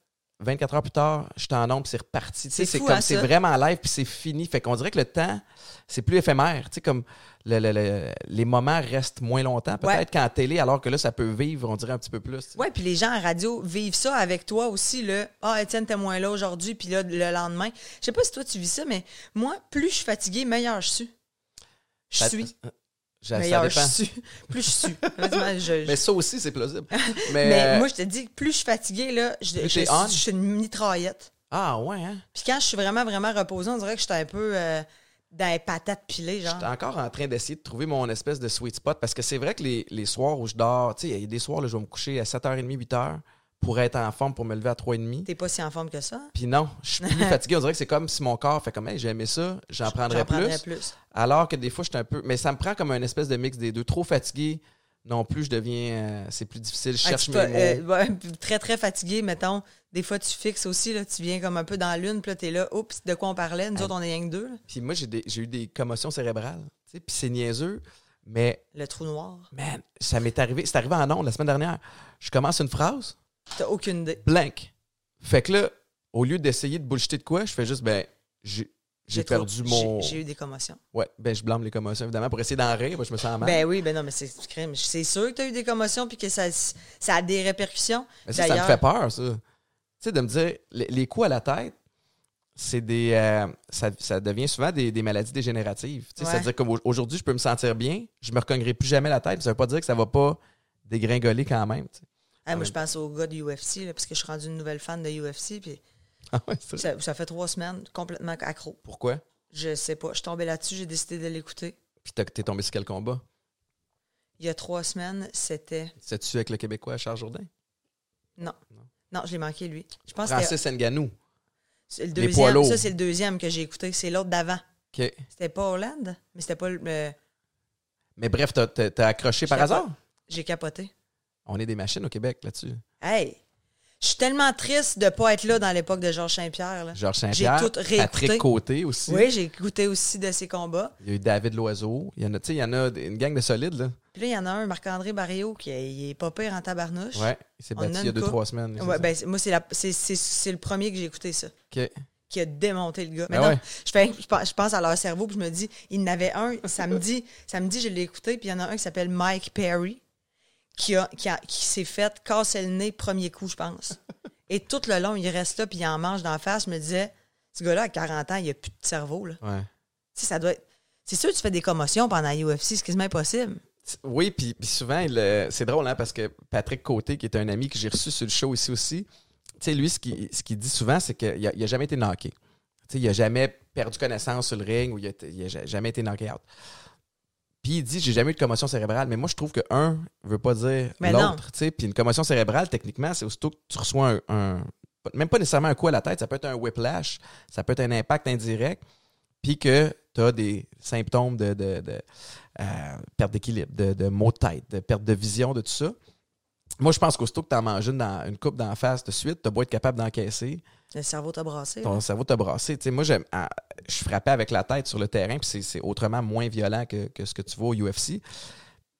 24 heures plus tard, je suis en nombre, c'est reparti. C'est C'est fou, comme hein, c'est vraiment live puis c'est fini. Fait qu'on dirait que le temps, c'est plus éphémère. Tu sais, comme le- le- le- les moments restent moins longtemps, peut-être Ouais. qu'en télé, alors que là, ça peut vivre, on dirait un petit peu plus. Ouais, puis les gens à radio vivent ça avec toi aussi, le Ah, Étienne, t'es moins là aujourd'hui, puis là, le lendemain. Je sais pas si toi tu vis ça, mais moi, plus je suis fatiguée, meilleur je suis. Je Ça- ça Meilleur je suis. Plus je suis. Je- je- Mais ça aussi, c'est plausible. Mais, mais euh, moi, je te dis, plus je suis fatiguée, là, je, je, je- je suis une mitraillette. Ah ouais, hein? Puis quand je suis vraiment, vraiment reposée, on dirait que j'étais un peu euh, dans les patates pilées, genre. J'étais encore en train d'essayer de trouver mon espèce de sweet spot parce que c'est vrai que les, les soirs où je dors, tu sais, il y a des soirs, là, je vais me coucher à 7h30, 8h pour être en forme, pour me lever à 3h30. T'es pas si en forme que ça? Puis non, je suis plus fatigué. On dirait que c'est comme si mon corps fait comme, hey, j'ai aimé ça, j'en prendrais plus. plus. Alors que des fois, je suis un peu. Mais ça me prend comme un espèce de mix des deux. Trop fatigué, non plus, je deviens. euh, c'est plus difficile. Je Ah, cherche mes peux- mots. euh, ouais, très, très fatigué, mettons. Des fois, tu fixes aussi, là, tu viens comme un peu dans l'une, puis là, t'es là, oups, de quoi on parlait? Nous Ah. autres, on est rien que deux. Puis moi, j'ai eu des commotions cérébrales. tu sais, Puis c'est niaiseux, mais Le trou noir. man, ça m'est arrivé. C'est arrivé en ondes la semaine dernière. Je commence une phrase, T'as aucune idée. blank. Fait que là, au lieu d'essayer de bullshiter de quoi, je fais juste, ben, j'ai j'ai perdu mon. J'ai eu des commotions. Ouais, ben, je blâme les commotions, évidemment, pour essayer d'en rire. moi, je me sens mal. Ben oui, ben non, mais c'est du crime. C'est sûr que t'as eu des commotions puis que ça, ça a des répercussions. Mais ça, ça me fait peur, ça. Tu sais, de me dire, les, les coups à la tête, c'est des. euh, ça, ça devient souvent des, des maladies dégénératives. Tu sais, Ouais. C'est-à-dire qu'aujourd'hui, je peux me sentir bien, je me recognerai plus jamais la tête. Ça veut pas dire que ça va pas dégringoler quand même. tu Ah, moi, je pense au gars de UFC, là, parce que je suis rendue une nouvelle fan de UFC, puis Ah ouais, ça, ça fait trois semaines, complètement accro. Pourquoi? Je sais pas. Je suis tombée là-dessus, j'ai décidé de l'écouter. Puis t'es tombé sur quel combat? Il y a trois semaines, c'était. C'est-tu avec le Québécois Charles Jourdain? Non. Non. Non, je l'ai manqué, lui. Je pense Francis Nganou. c'est le Les poids deuxième. lourds. Ça, c'est le deuxième que j'ai écouté. C'est l'autre d'avant. OK. C'était pas Hollande, mais c'était pas le. Mais bref, t'as- accroché par hasard? j'ai capoté. On est des machines au Québec là-dessus. Hey! Je suis tellement triste de pas être là dans l'époque de Georges Saint-Pierre. Georges Saint-Pierre, tout réécouté. Patrick Côté aussi. Oui, j'ai écouté aussi de ses combats. Il y a eu David Loiseau. Il y en a, il y en a une gang de solides, là. Puis là, il y en a un, Marc-André Barrio, qui est, il est pas pire en tabarnouche. Ouais, il s'est battu il y a deux, coupe. trois semaines. Ouais, ben, moi, c'est, le premier que j'ai écouté, ça, OK. qui a démonté le gars. Mais Ah non, ouais. fais, je pense à leur cerveau, puis je me dis, il y en avait un, samedi, samedi, je l'ai écouté, puis il y en a un qui s'appelle Mike Perry, qui, a, qui, a- qui s'est fait casser le nez premier coup, je pense. Et tout le long, il reste là, puis il en mange d'en face. Je me disais, ce gars-là, à 40 ans, il a plus de cerveau, là. Ouais. Tu sais, ça doit être... C'est sûr que tu fais des commotions pendant la UFC, c'est quasiment impossible. Oui, puis, puis souvent, euh, c'est drôle, hein, parce que Patrick Côté, qui est un ami que j'ai reçu sur le show ici aussi, tu lui, ce qu'il ce dit souvent, c'est qu'il n'a il a jamais été knocké. Il n'a jamais perdu connaissance sur le ring ou il n'a jamais été knocké out. Puis il dit, j'ai jamais eu de commotion cérébrale, mais moi, je trouve que un veut pas dire l'autre. tu sais. Puis une commotion cérébrale, techniquement, c'est aussitôt que tu reçois un, un- Même pas nécessairement un coup à la tête, ça peut être un whiplash, ça peut être un impact indirect, puis que tu as des symptômes de, de- de, euh, perte d'équilibre, de, de maux de tête, de perte de vision, de tout ça. Moi, je pense qu'aussitôt que tu en manges une, dans, une coupe d'en face de suite, tu beau être capable d'encaisser, Le cerveau t'a brassé. ton cerveau t'a brassé. Tu sais, moi, j'aime- ah, je frappais avec la tête sur le terrain, puis c'est- autrement moins violent que, que ce que tu vois au UFC.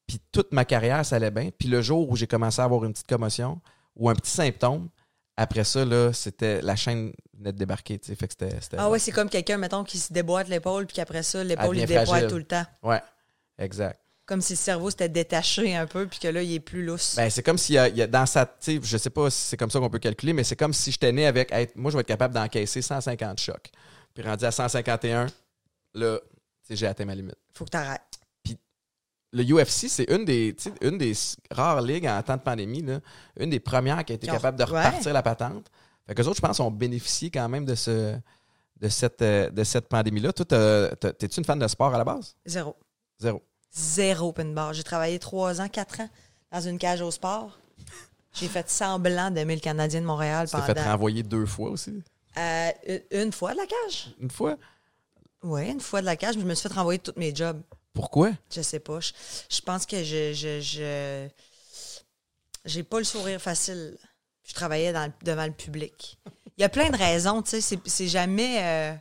Puis toute ma carrière, ça allait bien. Puis le jour où j'ai commencé à avoir une petite commotion ou un petit symptôme, après ça, là, c'était la chaîne venait de débarquer. Fait Ah ouais, c'est comme quelqu'un, mettons, qui se déboîte l'épaule, puis qu'après ça, l'épaule, il déboîte fragile. tout le temps. Ouais, exact. Comme si le cerveau s'était détaché un peu, puis que là, il est plus lousse. Ben, c'est comme s'il y a, il y a dans sa. Je sais pas si c'est comme ça qu'on peut calculer, mais c'est comme si j'étais né avec. hey, moi, je vais être capable d'encaisser 150 chocs. Puis rendu à 151, là, j'ai atteint ma limite. Faut que t'arrêtes. Le UFC, c'est une des, une des rares ligues en temps de pandémie, là, une des premières qui a été capable de ouais. repartir la patente. Fait que autres, je pense, ont bénéficié quand même de, ce, de cette, de cette pandémie-là. Toi, t'es-tu une fan de sport à la base? Zéro. Zéro. Zéro open bar. J'ai travaillé trois ans, quatre ans dans une cage au sport. J'ai fait semblant d'aimer le Canadien de Montréal Tu t'es fait pendant renvoyer deux fois aussi? Euh, une fois de la cage. Une fois? Oui, une fois de la cage, mais je me suis fait renvoyer de tous mes jobs. Pourquoi? Je sais pas. Je, je pense que je, je, je- j'ai pas le sourire facile. Je travaillais dans le- devant le public. Il y a plein de raisons, tu sais. C'est, jamais. euh,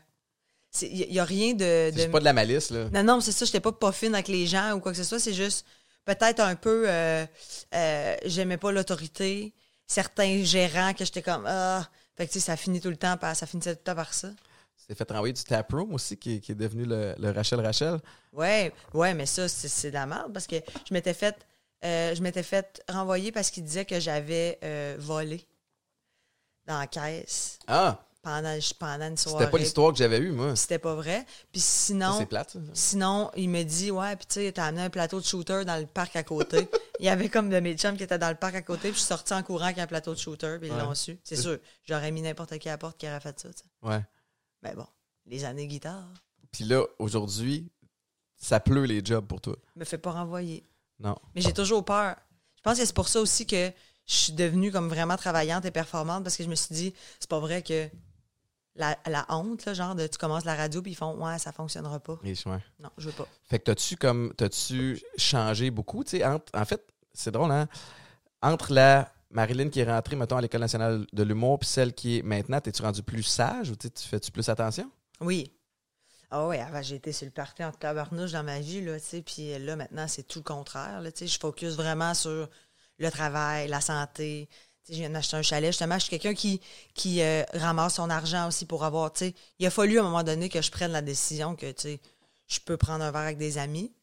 Il y, a rien de. de- C'est pas de la malice, là. Non, non, c'est ça. J'étais pas pas fine avec les gens ou quoi que ce soit. C'est juste peut-être un peu. euh, euh, j'aimais pas l'autorité. Certains gérants que j'étais comme. Ah. Fait que, tu sais, ça finit tout le temps par, ça finissait tout le temps par ça. Tu t'es fait renvoyer du taproom aussi, qui, est- qui est devenu le, le Rachel Rachel. Ouais, ouais, mais ça, c'est c'est de la merde parce que je m'étais fait, euh, je m'étais fait renvoyer parce qu'il disait que j'avais euh, volé dans la caisse Ah! Pendant, pendant une soirée. C'était pas l'histoire que j'avais eue, moi. C'était pas vrai. Puis sinon, c'est plate, ça. sinon, il me dit, ouais, puis tu sais, t'as amené un plateau de shooter dans le parc à côté. il y avait comme de mes chums qui étaient dans le parc à côté, puis je suis sorti en courant avec un plateau de shooter, puis ils Ouais. l'ont su. C'est sûr, j'aurais mis n'importe qui à la porte qui aurait fait ça. Ouais. Mais bon, les années guitare, Puis là, aujourd'hui, ça pleut les jobs pour toi. me fait pas renvoyer. Non. Mais j'ai toujours peur. Je pense que c'est pour ça aussi que je suis devenue comme vraiment travaillante et performante parce que je me suis dit, c'est pas vrai que la, la honte, là, genre de tu commences la radio puis ils font ouais, ça fonctionnera pas. Et, ouais. Non, je veux pas. Fait que t'as-tu comme t'as-tu changé beaucoup, tu sais, entre- en fait, c'est drôle, hein? Entre la Marilyn qui est rentrée, mettons, à l'École nationale de l'humour, puis celle qui est maintenant, t'es-tu rendu plus sage ou tu fais-tu plus attention? Oui. Ah oui, avant, j'ai été sur le party en tabarnouche dans ma vie, là, tu sais, puis là, maintenant, c'est tout le contraire, là, tu sais, je focus vraiment sur le travail, la santé. Je viens d'acheter un chalet, justement, je suis quelqu'un qui, qui euh, ramasse son argent aussi pour avoir, tu sais, il a fallu à un moment donné que je prenne la décision que, tu sais, je peux prendre un verre avec des amis,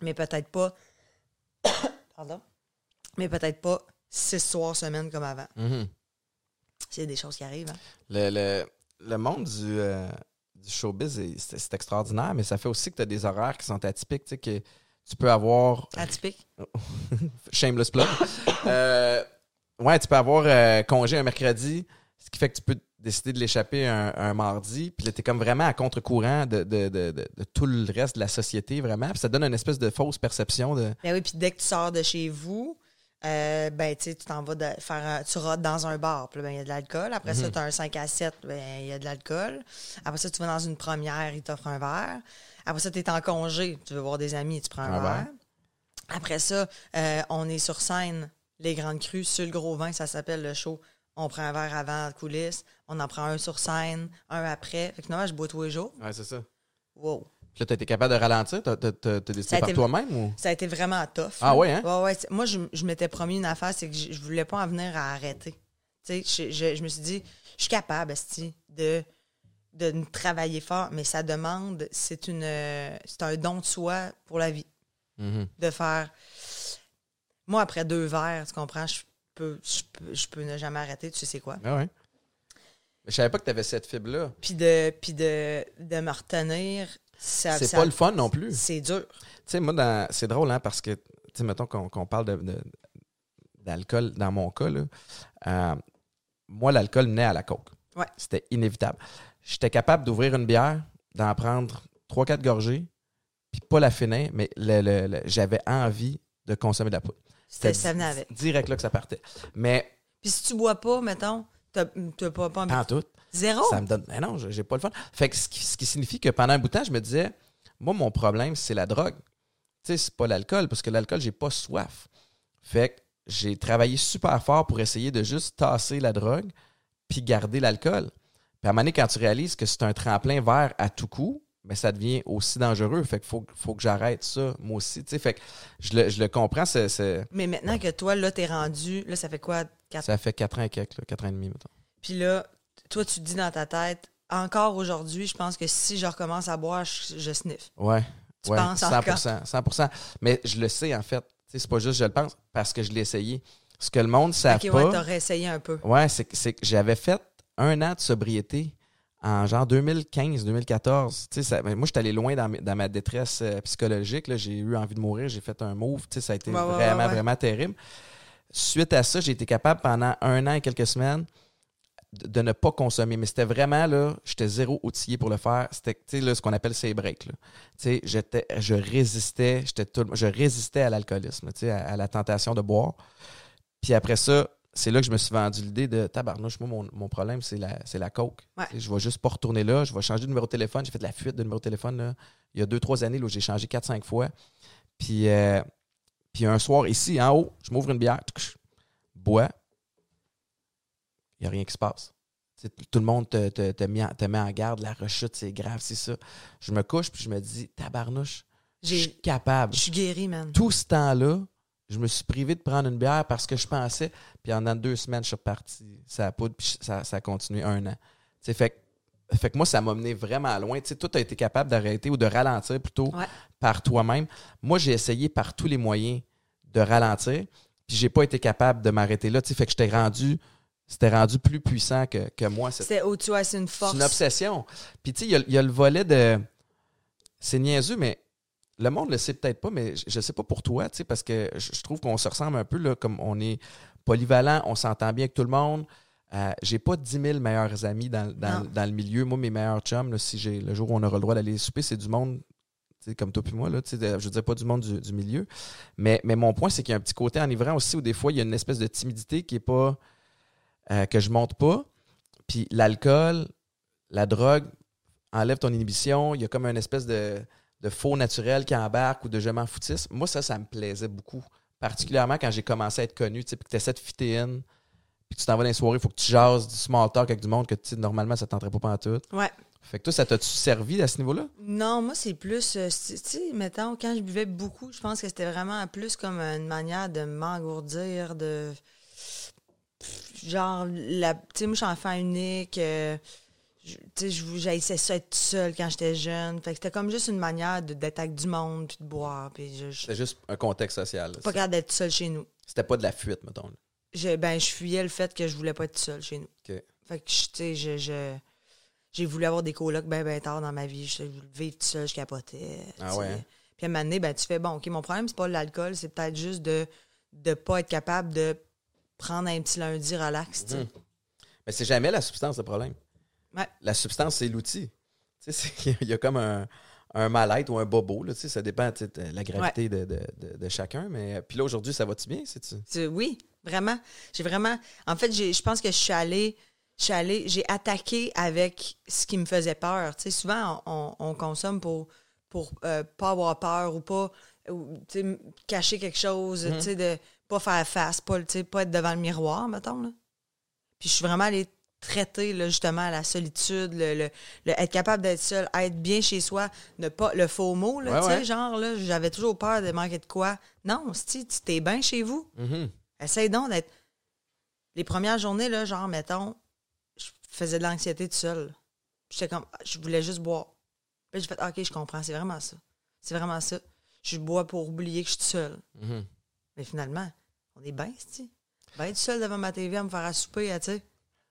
mais peut-être pas, pardon, mais peut-être pas six soirs semaine comme avant. Mhm. C'est des choses qui arrivent, hein. Le, le, le monde du, euh, du showbiz, est- c'est c'est extraordinaire, mais ça fait aussi que tu as des horaires qui sont atypiques, tu sais, que tu peux avoir Atypique. shameless plug. Euh, ouais, tu peux avoir euh, congé un mercredi, ce qui fait que tu peux décider de l'échapper un, un mardi. Puis là, t'es comme vraiment à contre-courant de, de, de, de- de tout le reste de la société, vraiment. Puis ça donne une espèce de fausse perception de. Ben oui, puis dès que tu sors de chez vous, euh, ben, tu t'en vas de faire un- tu rotes dans un bar, puis ben, il y a de l'alcool. Après ça, tu as un 5 à 7, ben, il y a de l'alcool. Après ça, tu vas dans une première, ils t'offrent un verre. Après ça, tu es en congé, tu veux voir des amis, tu prends un, Un verre. verre. Après ça, euh, on est sur scène, les grandes crues, sur le gros vin, ça s'appelle le show. On prend un verre avant la coulisse, on en prend un sur scène, un après. Fait que non, je bois tous les jours. Ouais, c'est ça. Wow. Puis là, t'as été capable de ralentir? T'as décidé par toi-même ou? Ça a été vraiment tough. Ah là. ouais, hein? Ouais, ouais. c'est- Moi, je, je m'étais promis une affaire, c'est que je, je voulais pas en venir à arrêter. Tu sais, je, je- je me suis dit, je suis capable, esti, de, de travailler fort, mais ça demande, c'est une, euh, c'est un don de soi pour la vie. Mhm. De faire. Moi, après deux verres, tu comprends, je peux, je peux, je peux ne jamais arrêter, tu sais c'est quoi. Ah ouais. Mais je savais pas que t'avais cette fibre-là. Puis de, puis de, de me retenir, ça, C'est pas le fun non plus. C'est dur. Tu sais, moi, dans- c'est drôle, hein, parce que, tu sais, mettons qu'on qu'on parle de- de- d'alcool, dans mon cas, là, euh, moi, l'alcool naît à la coke. Ouais. C'était inévitable. J'étais capable d'ouvrir une bière, d'en prendre 3-4 gorgées, puis pas la finir, mais le- le- le- j'avais envie de consommer de la poudre. C'était- Ça venait avec. direct là que ça partait. Mais, Puis si tu bois pas, mettons, t'as pas, pas en tout. Zéro? Ça me donne. Mais non, j'ai pas le fun. Fait que ce qui, ce qui signifie que pendant un bout de temps, je me disais, moi, mon problème, c'est la drogue. Tu sais, c'est pas l'alcool, parce que l'alcool, j'ai pas soif. Fait que j'ai travaillé super fort pour essayer de juste tasser la drogue, puis garder l'alcool. Puis à un moment donné, quand tu réalises que c'est un tremplin vers à tout coup, ben ça devient aussi dangereux. Fait qu'il faut, faut que j'arrête ça, moi aussi. Fait que je le, je le comprends, c'est- Mais maintenant que toi, là, t'es rendu, là, ça fait quoi? Quatre... ça fait 4 ans et quelques, là, 4 ans et demi, mettons. Puis là, toi, tu te dis dans ta tête, encore aujourd'hui, je pense que si je recommence à boire, je, je sniffe. Ouais. Tu ouais, penses 100%, 100%. Mais je le sais, en fait. C'est pas juste je le pense, parce que je l'ai essayé. Ce que le monde ne savent Ok, pas, ouais, t'aurais essayé un peu. ouais, c'est que- c'est que j'avais fait un an de sobriété en genre 2015-2014. Tu sais, ça- ben, moi, j'étais allé loin dans, dans ma détresse euh, psychologique. J'ai eu envie de mourir. J'ai fait un move. Ça a été vraiment, ouais, ouais. vraiment terrible. Suite à ça, j'ai été capable pendant un an et quelques semaines de, de ne pas consommer. Mais c'était vraiment, là, j'étais zéro outillé pour le faire. C'était, là, ce qu'on appelle ces breaks. là. Je résistais, j'étais tout, je résistais à l'alcoolisme, à la tentation de boire. Puis après ça, c'est là que je me suis vendu l'idée de tabarnouche. Moi, mon, mon problème, c'est la, c'est la coke. Ouais. Je vais juste pas retourner là. Je vais changer de numéro de téléphone. J'ai fait de la fuite de numéro de téléphone là, il y a deux, trois années là, où j'ai changé 4-5 fois. Puis, euh, puis un soir, ici, en haut, je m'ouvre une bière, bois. Il n'y a rien qui se passe. Tout le monde te, te, te, met en, te met en garde. La rechute, c'est grave, c'est ça. Je me couche, puis je me dis, tabarnouche, je J'ai- suis capable Je suis guéri, man. tout ce temps-là, je me suis privé de prendre une bière parce que je pensais, puis en deux semaines, je suis reparti. Ça a poudre, puis ça, ça a continué un an. Tu sais, fait, que- fait que moi, ça m'a mené vraiment loin. Tu sais, toi, tu as été capable d'arrêter ou de ralentir plutôt Ouais. par toi-même. Moi, j'ai essayé par tous les moyens de ralentir, puis j'ai pas été capable de m'arrêter là. Tu sais, fait que j'étais rendu, c'était rendu plus puissant que, que moi. tu vois, c'est une c'est force. une obsession. Puis tu sais, il y y, a le volet de. C'est niaiseux, mais le monde le sait peut-être pas, mais je, je sais pas pour toi, tu sais, parce que je, trouve qu'on se ressemble un peu, là, comme on est polyvalent, on s'entend bien avec tout le monde. Euh, j'ai pas 10 000 meilleurs amis dans, dans, Non. dans le milieu. Moi, mes meilleurs chums, là, si j'ai le jour où on aura le droit d'aller souper, c'est du monde tu sais, comme toi puis moi, là, tu sais, de- je veux dire pas du monde du, du milieu. Mais, mais mon point, c'est qu'il y a un petit côté enivrant aussi où des fois, il y a une espèce de timidité qui est pas. euh, que je monte pas. Puis l'alcool, la drogue enlève ton inhibition. Il y a comme une espèce de, de faux naturel qui embarque ou de je m'en foutisse. Moi, ça, ça me plaisait beaucoup particulièrement quand j'ai commencé à être connu, tu sais, puis que tu essaies de fitter in, puis tu t'en vas dans les soirées, il faut que tu jases du small talk avec du monde que tu sais, normalement ça tenterait pas pendant tout. Ouais. Fait que toi, ça t'a-tu servi à ce niveau-là? Non, moi, c'est plus. euh, tu sais, mettons, quand je buvais beaucoup, je pense que c'était vraiment plus comme une manière de m'engourdir, de. Genre, la, tu sais, moi, je suis enfant unique. euh, j'haïssais ça être seule quand j'étais jeune. Fait que c'était comme juste une manière de- d'être avec du monde, puis de boire. Puis je, je suis C'était juste un contexte social. là. pas capable d'être seule chez nous. C'était pas de la fuite, mettons. Je, ben, je fuyais le fait que je voulais pas être seule chez nous. OK. Fait que, tu sais, je, je- j'ai voulu avoir des colocs bien, bien tard dans ma vie. Je voulais vivre tout seul, je capotais. Ah ouais, hein? Puis à un moment donné, ben, tu fais, bon, OK, mon problème, c'est pas l'alcool, c'est peut-être juste de ne pas être capable de prendre un petit lundi relax. Mhm. Mais c'est jamais la substance le problème. Ouais. La substance, c'est l'outil. Tu Il y a comme un, un mal-être ou un bobo. Là, tu sais, ça dépend tu sais, de la gravité de, de- de- de chacun. Mais puis là, aujourd'hui, ça va-tu bien? C'est- Oui, vraiment. J'ai vraiment. En fait, je pense que je suis allée. Je suis allée, j'ai attaqué avec ce qui me faisait peur. Tu sais, souvent, on, on consomme pour pour euh, pas avoir peur ou pas ou, tu cacher quelque chose, tu sais, de pas faire face, pas, tu sais, pas être devant le miroir, mettons. Là. Puis je suis vraiment allée traiter là, justement la solitude, le, le- le être capable d'être seul, être bien chez soi, ne pas le faux mot, là, Ouais, tu sais, ouais. genre là, j'avais toujours peur de manquer de quoi. Non, si tu t'es bien chez vous. Mhm. Essaye donc d'être. Les premières journées, là, genre, mettons, je faisais de l'anxiété tout seul. J'étais comme, je voulais juste boire. Puis j'ai fait, OK, je comprends, c'est vraiment ça. C'est vraiment ça. Je bois pour oublier que je suis toute seule. Mhm. Mais finalement, on est bien, tu Va être seul devant ma TV à me faire à souper, tu sais.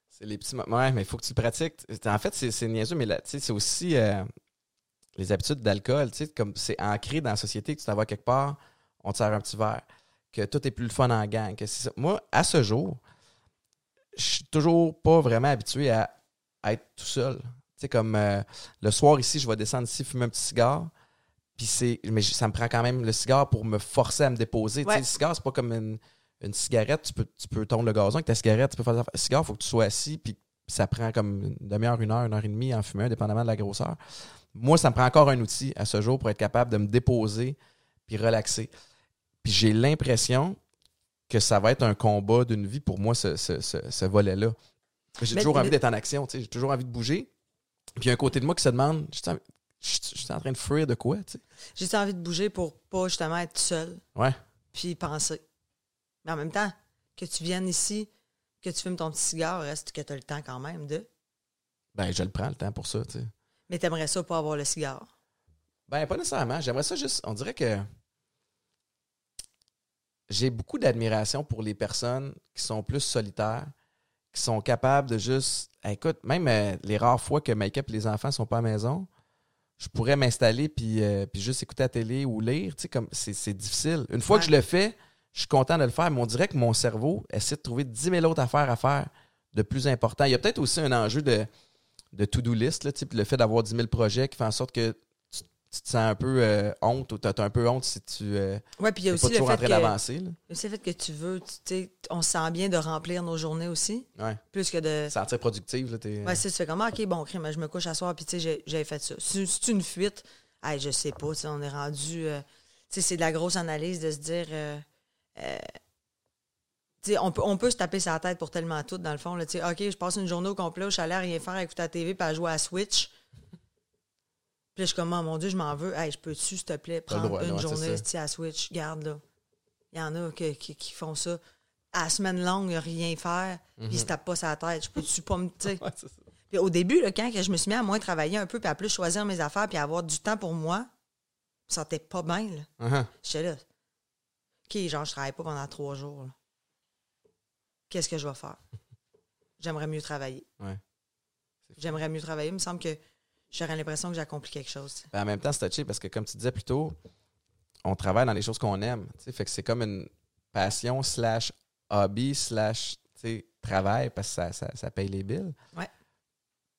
C'est les petits moments. Ouais, mais il faut que tu le pratiques. En fait, c'est niaiseux, mais c'est aussi euh, les habitudes d'alcool. Comme c'est ancré dans la société que tu t'en vas quelque part, on te sert un petit verre, que tout est plus le fun en gang. Que. Moi, à ce jour, je suis toujours pas vraiment habitué à, à être tout seul. Tu sais, comme euh, le soir ici, je vais descendre ici, fumer un petit cigare. Puis c'est. Mais ça me prend quand même le cigare pour me forcer à me déposer. Ouais. le cigare, c'est pas comme une, une cigarette. Tu peux, tu peux tondre le gazon avec ta cigarette. Tu peux faire. Le cigare, il faut que tu sois assis. Puis ça prend comme une demi-heure, une heure, une heure et demie en un, dépendamment de la grosseur. Moi, ça me prend encore un outil à ce jour pour être capable de me déposer puis relaxer. Puis j'ai l'impression que ça va être un combat d'une vie pour moi, ce, ce- ce- ce volet-là. J'ai toujours mais- envie d'être en action, tu sais, j'ai toujours envie de bouger. Puis il y a un côté de moi qui se demande, je suis en train de fuir de quoi, tu sais? J'ai envie de bouger pour pas justement être seul, Ouais. puis penser. Mais en même temps, que tu viennes ici, que tu fumes ton petit cigare, reste que tu as le temps quand même de. Ben, je le prends le temps pour ça, tu sais. Mais t'aimerais ça pas avoir le cigare? Ben, pas nécessairement. J'aimerais ça juste. On dirait que. J'ai beaucoup d'admiration pour les personnes qui sont plus solitaires, qui sont capables de juste. Écoute, même euh, les rares fois que Make-up et les enfants sont pas à la maison, je pourrais m'installer puis, euh, puis juste écouter la télé ou lire. Tu sais, comme c'est difficile. Une fois que je le fais, je suis content de le faire, mais on dirait que mon cerveau essaie de trouver 10 000 autres affaires à faire de plus important. Il y a peut-être aussi un enjeu de, de to-do list, là, puis le fait d'avoir 10 000 projets qui fait en sorte que tu, tu te sens un peu euh, honte ou tu as un peu honte si tu n'es Ouais, puis il y a pas aussi le toujours en fait train d'avancer. aussi le fait que tu veux, tu on se sent bien de remplir nos journées aussi, Ouais. plus que de. Sentir productive. Là, t'es- Ouais, c'est ça. Comment, OK, bon, crime, je me couche à soir, puis tu sais, j'avais fait ça. C'est une fuite. Hey, je sais pas, on est rendu. euh, tu sais, c'est de la grosse analyse de se dire. Euh, on peut, on peut se taper sa tête pour tellement tout, dans le fond. Là, OK, je passe une journée au complet au chalet à rien faire, à écouter la TV, puis à jouer à Switch. Puis là, je suis comme, oh, mon Dieu, je m'en veux. Hey, je peux-tu, s'il te plaît, prendre droit, une journée à Switch? Garde, là. Il y en a qui, qui- qui font ça. À la semaine longue, rien faire, puis ils se tapent pas sa tête. Je peux-tu pas me. puis au début, là, quand je me suis mis à moins travailler un peu, puis à plus choisir mes affaires, puis à avoir du temps pour moi, je me sentais pas bien. là. J'étais là. OK, genre, je travaille pas pendant trois jours. Qu'est-ce que je vais faire? J'aimerais mieux travailler. Ouais. J'aimerais mieux travailler. Il me semble que j'aurais l'impression que j'accomplis quelque chose. Ben, en même temps, c'est touché parce que, comme tu disais plus tôt, on travaille dans les choses qu'on aime. Fait que c'est comme une passion slash hobby slash travail parce que ça, ça, ça paye les billes. Ouais.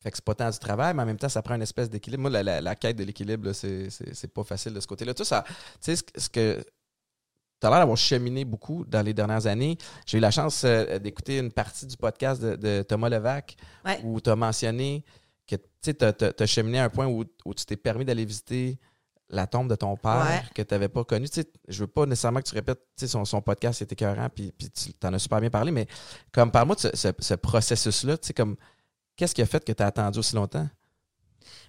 Fait que c'est pas tant du travail, mais en même temps, ça prend une espèce d'équilibre. Moi, la, la- la quête de l'équilibre, c'est pas facile de ce côté-là. Tout ça, tu sais, ce que. Tu as l'air d'avoir cheminé beaucoup dans les dernières années. J'ai eu la chance euh, d'écouter une partie du podcast de, de Thomas Levac Ouais. où tu as mentionné que tu as, cheminé à un point où, où tu t'es permis d'aller visiter la tombe de ton père Ouais. que tu n'avais pas connu. Tu sais, je veux pas nécessairement que tu répètes, son, son podcast était écœurant, puis, puis tu en as super bien parlé, mais comme parle-moi de ce, ce- ce processus-là, comme qu'est-ce qui a fait que tu as attendu aussi longtemps?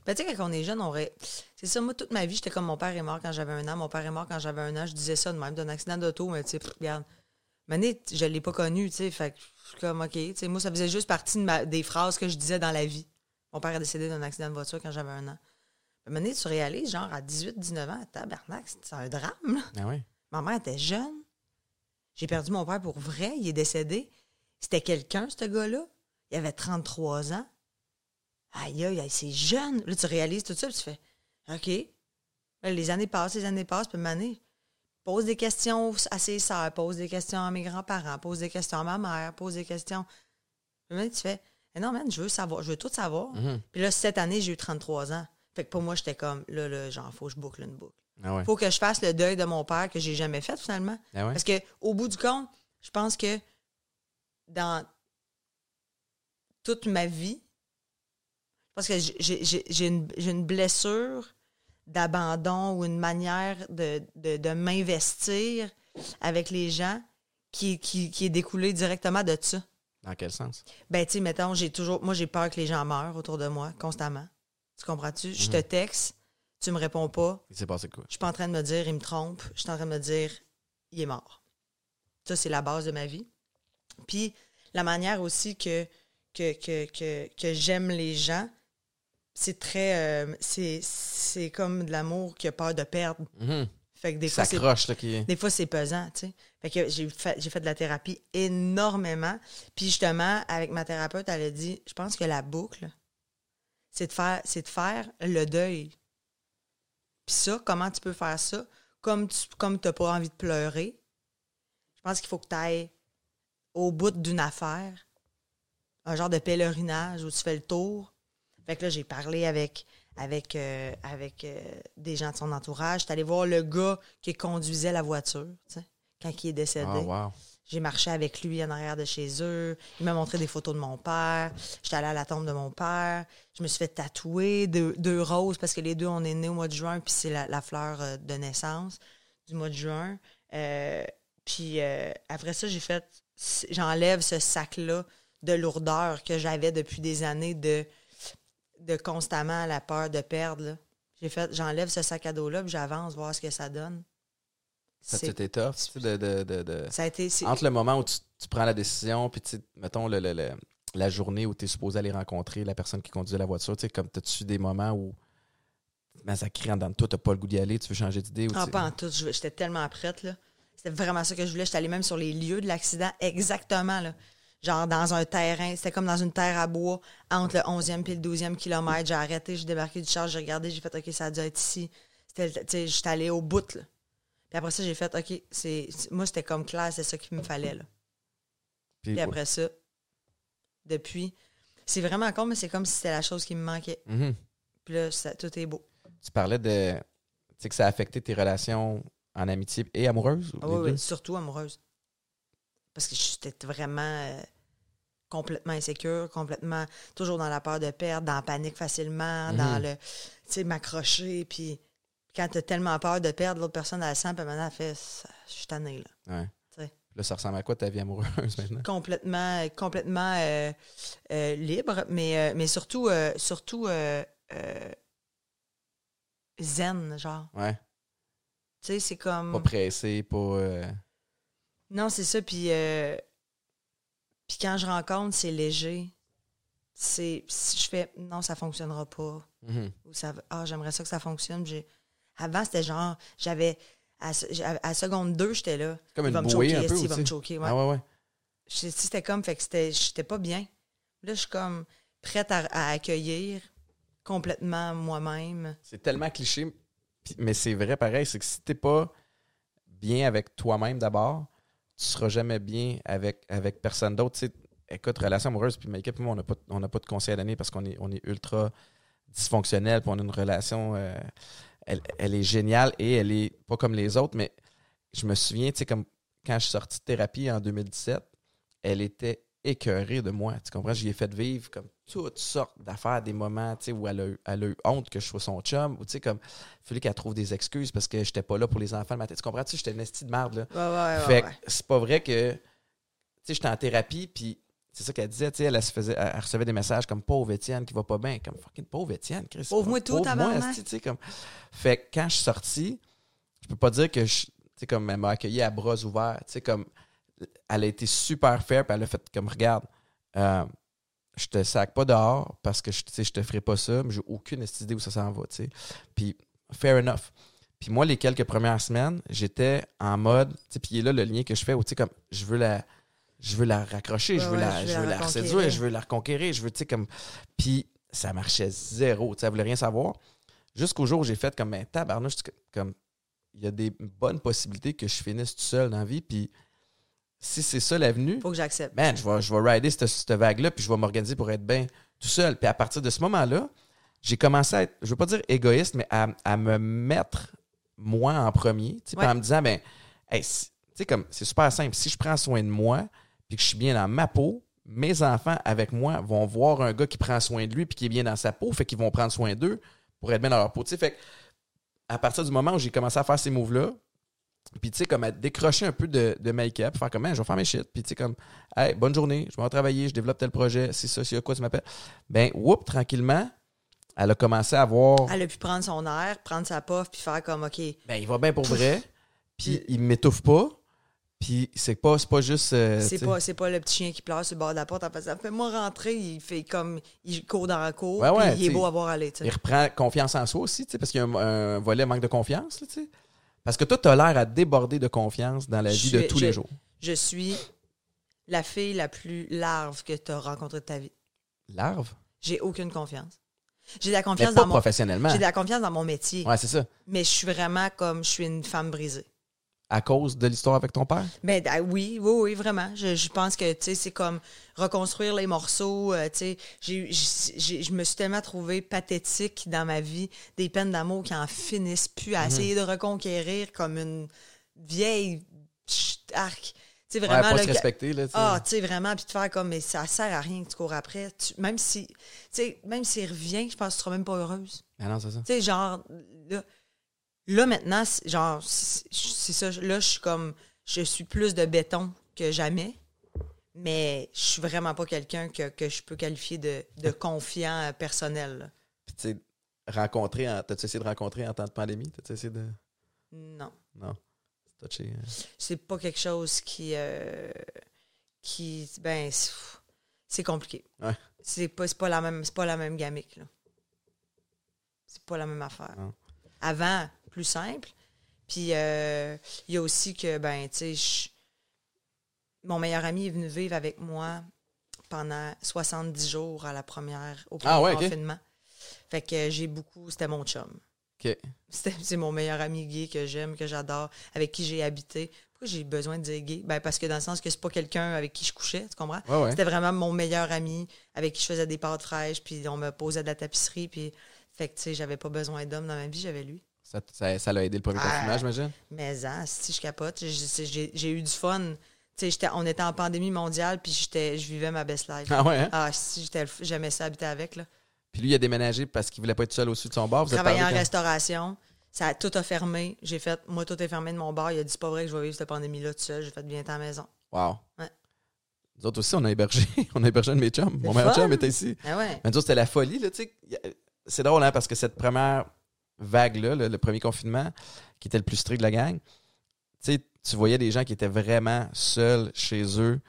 Ben, tu sais, quand on est jeune, on aurait. C'est ça, moi, toute ma vie, j'étais comme mon père est mort quand j'avais un an, mon père est mort quand j'avais un an. Je disais ça de même, d'un accident d'auto, mais tu sais, regarde. Mané, je l'ai pas connu, tu sais, fait que je suis comme, OK. Tu sais, moi, ça faisait juste partie de ma- des phrases que je disais dans la vie. Mon père est décédé d'un accident de voiture quand j'avais un an. Mané, tu réalises, genre, à 18, 19 ans, tabarnak, c'est un drame, là. Ah oui. Ma mère était jeune. J'ai perdu mon père pour vrai. Il est décédé. C'était quelqu'un, ce gars-là. Il avait 33 ans. Aïe, aïe, aïe, c'est jeune. Là, tu réalises tout ça, puis tu fais OK. Là, les années passent, les années passent, puis année, pose des questions à ses sœurs, pose des questions à mes grands-parents, pose des questions à ma mère, pose des questions. Puis maintenant, tu fais Eh non, man, je veux savoir, je veux tout savoir. Mhm. Puis là, cette année, j'ai eu 33 ans. Fait que pour moi, j'étais comme, là, là, genre, faut que je boucle une boucle Ah ouais. faut que je fasse le deuil de mon père que j'ai jamais fait finalement. Ah ouais. Parce que au bout du compte, je pense que dans toute ma vie, parce que j'ai- une, blessure d'abandon ou une manière de, de, de m'investir avec les gens qui, qui, qui est découlée directement de ça. Dans quel sens? Ben, tu sais, mettons, j'ai toujours. Moi, j'ai peur que les gens meurent autour de moi, constamment. Tu comprends-tu? Je te texte, tu me réponds pas, Il s'est passé quoi? je suis pas en train de me dire il me trompe, je suis en train de me dire il est mort. Ça, c'est la base de ma vie. Puis la manière aussi que, que, que, que, que j'aime les gens, c'est très. euh, c'est, c'est comme de l'amour qui a peur de perdre. Mhm. Fait que des Ça fois, c'est croche, là, qui des fois, c'est pesant, tu sais. Fait que j'ai fait, j'ai fait de la thérapie énormément. Puis justement, avec ma thérapeute, elle a dit, je pense que la boucle, c'est de faire, c'est de faire le deuil. Puis ça, comment tu peux faire ça? Comme tu comme t'as pas envie de pleurer, je pense qu'il faut que tu ailles au bout d'une affaire, un genre de pèlerinage où tu fais le tour. Fait que là, j'ai parlé avec, avec, euh, avec euh, des gens de son entourage. J'étais allé voir le gars qui conduisait la voiture, quand il est décédé. Ah, wow. J'ai marché avec lui en arrière de chez eux. Il m'a montré des photos de mon père. J'étais allée à la tombe de mon père. Je me suis fait tatouer deux, deux roses parce que les deux, on est nés au mois de juin, puis c'est la, la fleur euh, de naissance du mois de juin. Euh, puis après ça, j'ai fait. J'enlève ce sac-là de lourdeur que j'avais depuis des années de, de constamment la peur de perdre. J'ai fait. J'enlève ce sac à dos-là, puis j'avance, voir ce que ça donne. Ça, c'était tough, de, de, de, de- Ça a été. Entre le moment où tu, tu prends la décision, puis, tu mettons, le, le- le- la journée où tu es supposé aller rencontrer la personne qui conduisait la voiture, tu sais, comme t'as-tu des moments où ben, ça crie en dedans de toi, t'as pas le goût d'y aller, tu veux changer d'idée? ou Ah, pas en tout. J'étais tellement prête, là. C'était vraiment ça que je voulais. J'étais allée même sur les lieux de l'accident, exactement, là. Genre dans un terrain. C'était comme dans une terre à bois, entre le 11e et le 12e kilomètre. J'ai arrêté, j'ai débarqué du char, j'ai regardé, j'ai fait, OK, ça a dû être ici. J'étais allée au bout, là. Puis après ça, j'ai fait, OK, c'est, moi, c'était comme clair, c'est ça qu'il me fallait, là. Puis- Puis après ça, depuis, c'est vraiment con, mais c'est comme si c'était la chose qui me manquait. Mhm. Puis là, ça- tout est beau. Tu parlais de. Tu sais, que ça a affecté tes relations en amitié et amoureuses? ou Ah oui, oui, surtout amoureuse. Parce que j'étais vraiment euh, complètement insécure, complètement toujours dans la peur de perdre, dans la panique facilement, dans Mhm. le, tu sais, m'accrocher. Puis quand t'as tellement peur de perdre, l'autre personne, elle sent, puis maintenant, elle fait, je suis tannée, là. Ouais. Là, ça ressemble à quoi ta vie amoureuse maintenant? Complètement, complètement euh, euh, libre, mais, euh, mais surtout, euh, surtout euh, euh, zen, genre. Ouais. Tu sais, c'est comme. Pas pressé, pas. Non, c'est ça. Puis, euh, puis quand je rencontre, c'est léger. C'est, si je fais non, ça fonctionnera pas. mhm. Ou ça, ah, j'aimerais ça que ça fonctionne. Avant, c'était genre, j'avais, à, à, seconde 2, j'étais là. Comme il va me choquer, un peu il va me choquer. Ouais. Ah ouais, ouais. Je- C'était comme, fait que j'étais pas bien. Là, je suis comme prête à, à accueillir complètement moi-même. C'est tellement cliché, mais c'est vrai pareil. C'est que si t'es pas bien avec toi-même d'abord, tu seras jamais bien avec, avec personne d'autre. Écoute, relation amoureuse, puis Maïka et moi, on n'a pas, pas de conseil à donner parce qu'on est, on est ultra dysfonctionnel, puis on a une relation, euh, elle, elle est géniale et elle est pas comme les autres, mais je me souviens, tu sais, comme quand je suis sorti de thérapie en 2017, elle était écœurée de moi. Tu comprends? J'y ai fait vivre comme toutes sortes d'affaires, des moments où elle a, eu- elle a eu honte que je sois son chum, ou tu sais, comme, il fallait qu'elle trouve des excuses parce que j'étais pas là pour les enfants le matin. Tu comprends? Tu sais, j'étais une estie de merde, là. Ouais, ouais, ouais. fait ouais. que c'est pas vrai que, tu sais, j'étais en thérapie, puis c'est ça qu'elle disait, tu sais, elle, elle se faisait, elle, elle recevait des messages comme pauvre Étienne qui va pas bien, comme fucking pauvre Étienne, Chris. Pauvre-moi tout, tu sais, comme. Fait que quand je suis sorti, je peux pas dire que je, tu sais, comme elle m'a accueilli à bras ouverts, tu sais, comme, elle a été super fair, puis elle a fait comme, regarde, euh, je te sac pas dehors parce que je, te ferai pas ça, mais j'ai aucune idée où ça s'en va, tu sais. Puis, fair enough. Puis moi, les quelques premières semaines, j'étais en mode, tu sais, puis là, le lien que je fais, où tu sais, comme, je veux la, je veux la raccrocher, je veux ouais, la, je veux la la séduire, je veux la reconquérir, je veux, tu sais, comme, puis ça marchait zéro, tu sais, elle voulait rien savoir. Jusqu'au jour où j'ai fait comme, ben, tabarnouche, tu- comme, il y a des bonnes possibilités que je finisse tout seul dans la vie, puis si c'est ça l'avenue, Faut que j'accepte. man, je vais, je vais rider cette, cette vague-là, puis je vais m'organiser pour être bien tout seul. Puis à partir de ce moment-là, j'ai commencé à être, je veux pas dire égoïste, mais à, à me mettre moi en premier, tu sais, puis Ouais. en me disant, ben, hey, si- tu sais, comme, c'est super simple. Si je prends soin de moi, puis que je suis bien dans ma peau, mes enfants avec moi vont voir un gars qui prend soin de lui, puis qui est bien dans sa peau, fait qu'ils vont prendre soin d'eux pour être bien dans leur peau. Tu sais, fait que, à partir du moment où j'ai commencé à faire ces moves-là, puis tu sais, comme à décrocher un peu de, de make-up, faire comme, je vais faire mes shit, puis tu sais, comme, hey, bonne journée, je vais travailler, je développe tel projet, c'est ça, c'est quoi, tu m'appelles. Ben, whoop, tranquillement, elle a commencé à voir, Elle a pu prendre son air, prendre sa puff, puis faire comme, OK, ben, il va bien pour vrai, puis il m'étouffe pas, puis c'est pas, pas juste. euh, c'est pas, le petit chien qui pleure sur le bord de la porte en faisant Fais-moi rentrer. Il fait comme. Il court dans la cour. Ouais, ouais, puis il est beau à voir aller. Il reprend confiance en soi aussi, tu sais, parce qu'il y a un, un volet manque de confiance, là, tu sais. Parce que toi, tu as l'air à déborder de confiance dans la Je vie de tous je- les jours. Je suis la fille la plus larve que tu as rencontrée de ta vie. Larve? J'ai aucune confiance. J'ai de la Mais confiance pas dans mon. professionnellement. J'ai de la confiance dans mon métier. Ouais, c'est ça. Mais je suis vraiment comme. Je suis une femme brisée. À cause de l'histoire avec ton père? Ben ah, oui, oui, oui, vraiment. Je, je pense que c'est comme reconstruire les morceaux. euh, je me suis tellement trouvée pathétique dans ma vie, des peines d'amour qui en finissent plus, Mhm. à essayer de reconquérir comme une vieille arc. Tu sais, Ouais, vraiment. pas là, se respecter, là, tu sais. ah, tu sais, vraiment, puis de faire comme, mais ça sert à rien que tu cours après. Tu- même si, tu sais, même s'il revient, je pense que tu seras même pas heureuse. Ah non, c'est ça. Tu sais, genre, là, là maintenant, c'est- genre, c'est ça. Là, je suis comme, je suis plus de béton que jamais, mais je suis vraiment pas quelqu'un que, que je peux qualifier de, de confiant euh, personnel. là. Puis, tu sais, rencontrer, en- t'as-tu essayé de rencontrer en temps de pandémie? T'as-tu essayé de? Non. Non. C'est touché. hein. C'est pas quelque chose qui. euh, qui ben, c'est compliqué. Ouais. C'est pas, c'est pas la même c'est pas la même gamique là. C'est pas la même affaire. Non. Avant, plus simple. Puis euh, il y a aussi que ben tu sais mon meilleur ami est venu vivre avec moi pendant 70 jours à la première au premier Ah ouais, ok. confinement. Fait que j'ai beaucoup c'était mon chum. C'est mon meilleur ami gay que j'aime, que j'adore, avec qui j'ai habité. Pourquoi j'ai besoin de dire gay? Ben parce que dans le sens que c'est pas quelqu'un avec qui je couchais, tu comprends? Ouais, ouais. C'était vraiment mon meilleur ami avec qui je faisais des pâtes fraîches, puis on me posait de la tapisserie, puis fait que tu sais, j'avais pas besoin d'homme dans ma vie, j'avais lui. Ça, ça, ça l'a aidé le premier Ah. confinement, j'imagine? Mais hein, si je capote, j'ai- eu du fun. On était en pandémie mondiale, puis je vivais ma best life. Ah ouais, hein? Ah, si j'aimais ça habiter avec là. Puis lui, il a déménagé parce qu'il voulait pas être seul au-dessus de son bar. Vous êtes Travailler en quand- restauration. Ça a tout a fermé. J'ai fait, moi, tout est fermé de mon bar. Il a dit, c'est pas vrai que je vais vivre cette pandémie-là tout seul. J'ai fait, viens à la maison. Wow. Ouais. Nous autres aussi, on a hébergé. on a hébergé un de mes chums. Mon meilleur chum était ici. Ah ouais. Mais nous autres, c'était la folie, là, tu sais. C'est drôle, hein, parce que cette première vague-là, là, le premier confinement, qui était le plus strict de la gang, tu voyais des gens qui étaient vraiment seuls chez eux.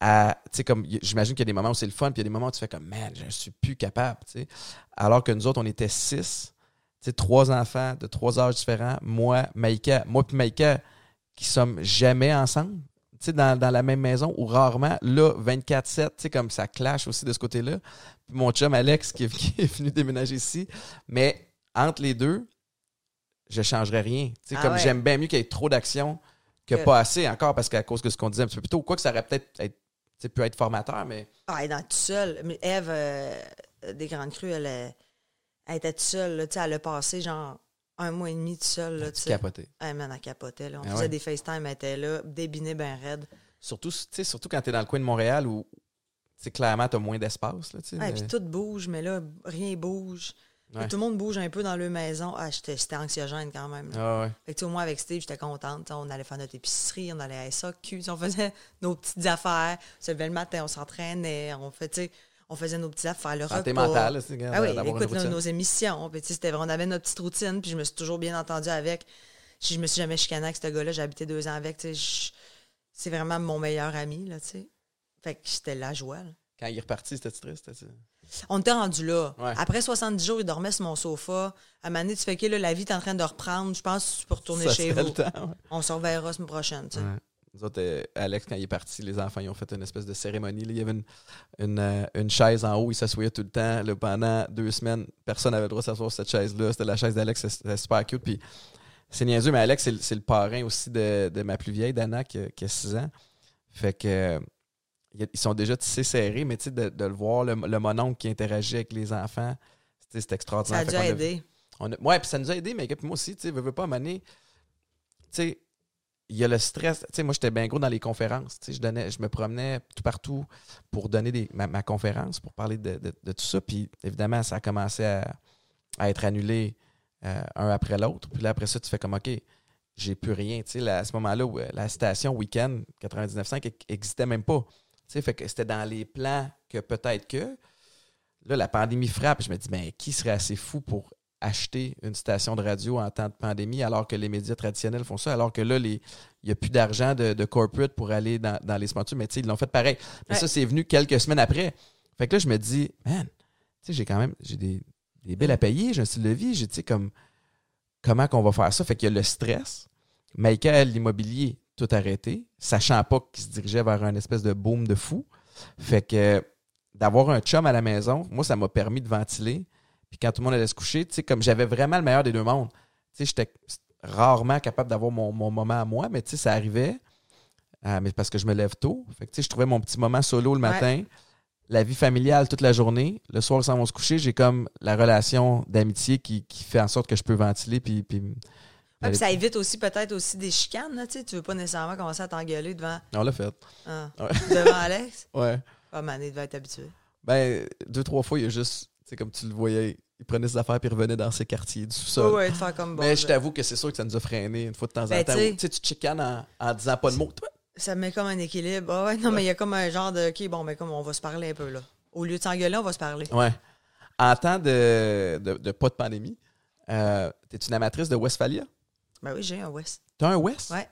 À, comme, j'imagine qu'il y a des moments où c'est le fun, puis il y a des moments où tu fais comme, man, je suis plus capable. Alors que nous autres, on était six, trois enfants de trois âges différents, moi, Maïka, moi puis Maïka, qui sommes jamais ensemble, dans, dans la même maison, ou rarement, là, 24-7, tu sais, comme ça clash aussi de ce côté-là. Puis mon chum Alex qui est venu déménager ici. Mais entre les deux, je changerais rien. Sais, Ah comme ouais. j'aime bien mieux qu'il y ait trop d'action que Que- pas assez encore, parce qu'à cause de ce qu'on disait un petit peu plus tôt, quoi que ça aurait peut-être être- pu être formateur, mais Ah, elle est dans tout seul. Mais Eve, euh, des Grandes Crues, elle, est- elle était toute seule. Là, elle a passé genre un mois et demi toute seule. Là, tu capotais. Man, elle capotait. Là. On Ah faisait ouais. des FaceTime, elle était là, débinée ben raide. Surtout, surtout quand tu es dans le coin de Montréal où clairement, moins d'espace, là, tu sais. Ouais, mais- puis tout bouge, mais là, rien bouge. Ouais. Tout le monde bouge un peu dans leur maison. Ah, j'étais anxiogène quand même. Ah ouais. Fait que, au moins, avec Steve, j'étais contente. On allait faire notre épicerie, on allait à SAQ, on faisait nos petites affaires. On se levait le matin, on s'entraînait, on, fait, on faisait nos petites affaires, le Santé repas. mentale, tu sais, Ah oui, écoute nos, nos émissions. Puis, on avait notre petite routine, puis je me suis toujours bien entendue avec. Je me suis jamais chicanée avec ce gars-là, j'ai habité deux ans avec. C'est vraiment mon meilleur ami, là, tu sais. Fait que c'était la joie. là. Quand il est reparti, c'était triste. On était rendu là. Ouais. Après 70 jours, il dormait sur mon sofa. À un moment donné, tu fais que là, la vie est en train de reprendre. Je pense que tu peux retourner Ça chez vous. le temps, ouais. On se reverra la semaine prochaine. tu sais. Ouais. Nous autres, euh, Alex, quand il est parti, les enfants, ils ont fait une espèce de cérémonie. là. Il y avait une, une, euh, une chaise en haut, ils s'assoyaient tout le temps. là, pendant deux semaines, personne n'avait le droit de s'asseoir sur cette chaise-là. C'était la chaise d'Alex, c'était- super cute. Puis c'est niaiseux, mais Alex, c'est le- parrain aussi de, de ma plus vieille, Dana, qui, a- qui a 6 ans. Fait que ils sont déjà tissés serrés, mais tu sais, de, de le voir, le, le mononcle qui interagit avec les enfants, c'est extraordinaire. Ça a dû aider. on a- ouais, puis ça nous a aidé, mais moi aussi, tu sais, veux, veux pas m'amener. Tu sais, il y a le stress. Tu sais, moi, j'étais bien gros dans les conférences. Tu sais, je, donnais, je me promenais tout partout pour donner des, ma, ma conférence, pour parler de, de- de tout ça. Puis évidemment, ça a commencé à, à être annulé euh, un après l'autre. Puis là, après ça, tu fais comme, OK, j'ai plus rien. Tu sais, là, à ce moment-là, euh, la station Weekend 99.5 n'existait même pas. Sais, fait que c'était dans les plans que peut-être que. Là, la pandémie frappe. Je me dis, mais qui serait assez fou pour acheter une station de radio en temps de pandémie alors que les médias traditionnels font ça, alors que là, il n'y a plus d'argent de, de corporate pour aller dans, dans les sponsors, mais tu sais, ils l'ont fait pareil. Mais Ouais. ça, c'est venu quelques semaines après. Fait que là, je me dis, man, tu sais, j'ai quand même j'ai des, des billes à payer, j'ai un style de vie, j'ai, tu sais, comme, comment qu'on va faire ça? Fait qu'il y a le stress. Michael, l'immobilier, tout arrêté, sachant pas qu'il se dirigeait vers un espèce de boom de fou. Fait que d'avoir un chum à la maison, moi, ça m'a permis de ventiler. Puis quand tout le monde allait se coucher, tu sais, comme j'avais vraiment le meilleur des deux mondes. Tu sais, j'étais rarement capable d'avoir mon, mon moment à moi, mais tu sais, ça arrivait. Euh, mais parce que je me lève tôt. Fait que tu sais, je trouvais mon petit moment solo le matin. La vie familiale toute la journée. Le soir, sans on se coucher, j'ai comme la relation d'amitié qui, qui fait en sorte que je peux ventiler. Puis, puis Puis ça évite aussi peut-être aussi des chicanes. Là, tu sais. tu veux pas nécessairement commencer à t'engueuler devant, on l'a fait. ah, Ouais. devant Alex? Ouais. Ah, Mané devait être habitué. Ben, deux, trois fois, il y a juste, tu sais, comme tu le voyais, il prenait ses affaires puis il revenait dans ses quartiers du sous-sol. ouais, de faire comme bon. Mais je là. t'avoue que c'est sûr que ça nous a freiné une fois de temps en Ben, temps. tu sais- Tu chicanes en, en disant pas de mots. Toi, Ça met comme un équilibre. Ah ouais, non, mais il y a comme un genre de OK, bon, mais comme on va se parler un peu là. Au lieu de s'engueuler, on va se parler. Ouais. En temps de, de, de pas de pandémie, euh, t'es une amatrice de Westphalia? Ben oui, j'ai un West. T'as un West? Ouais.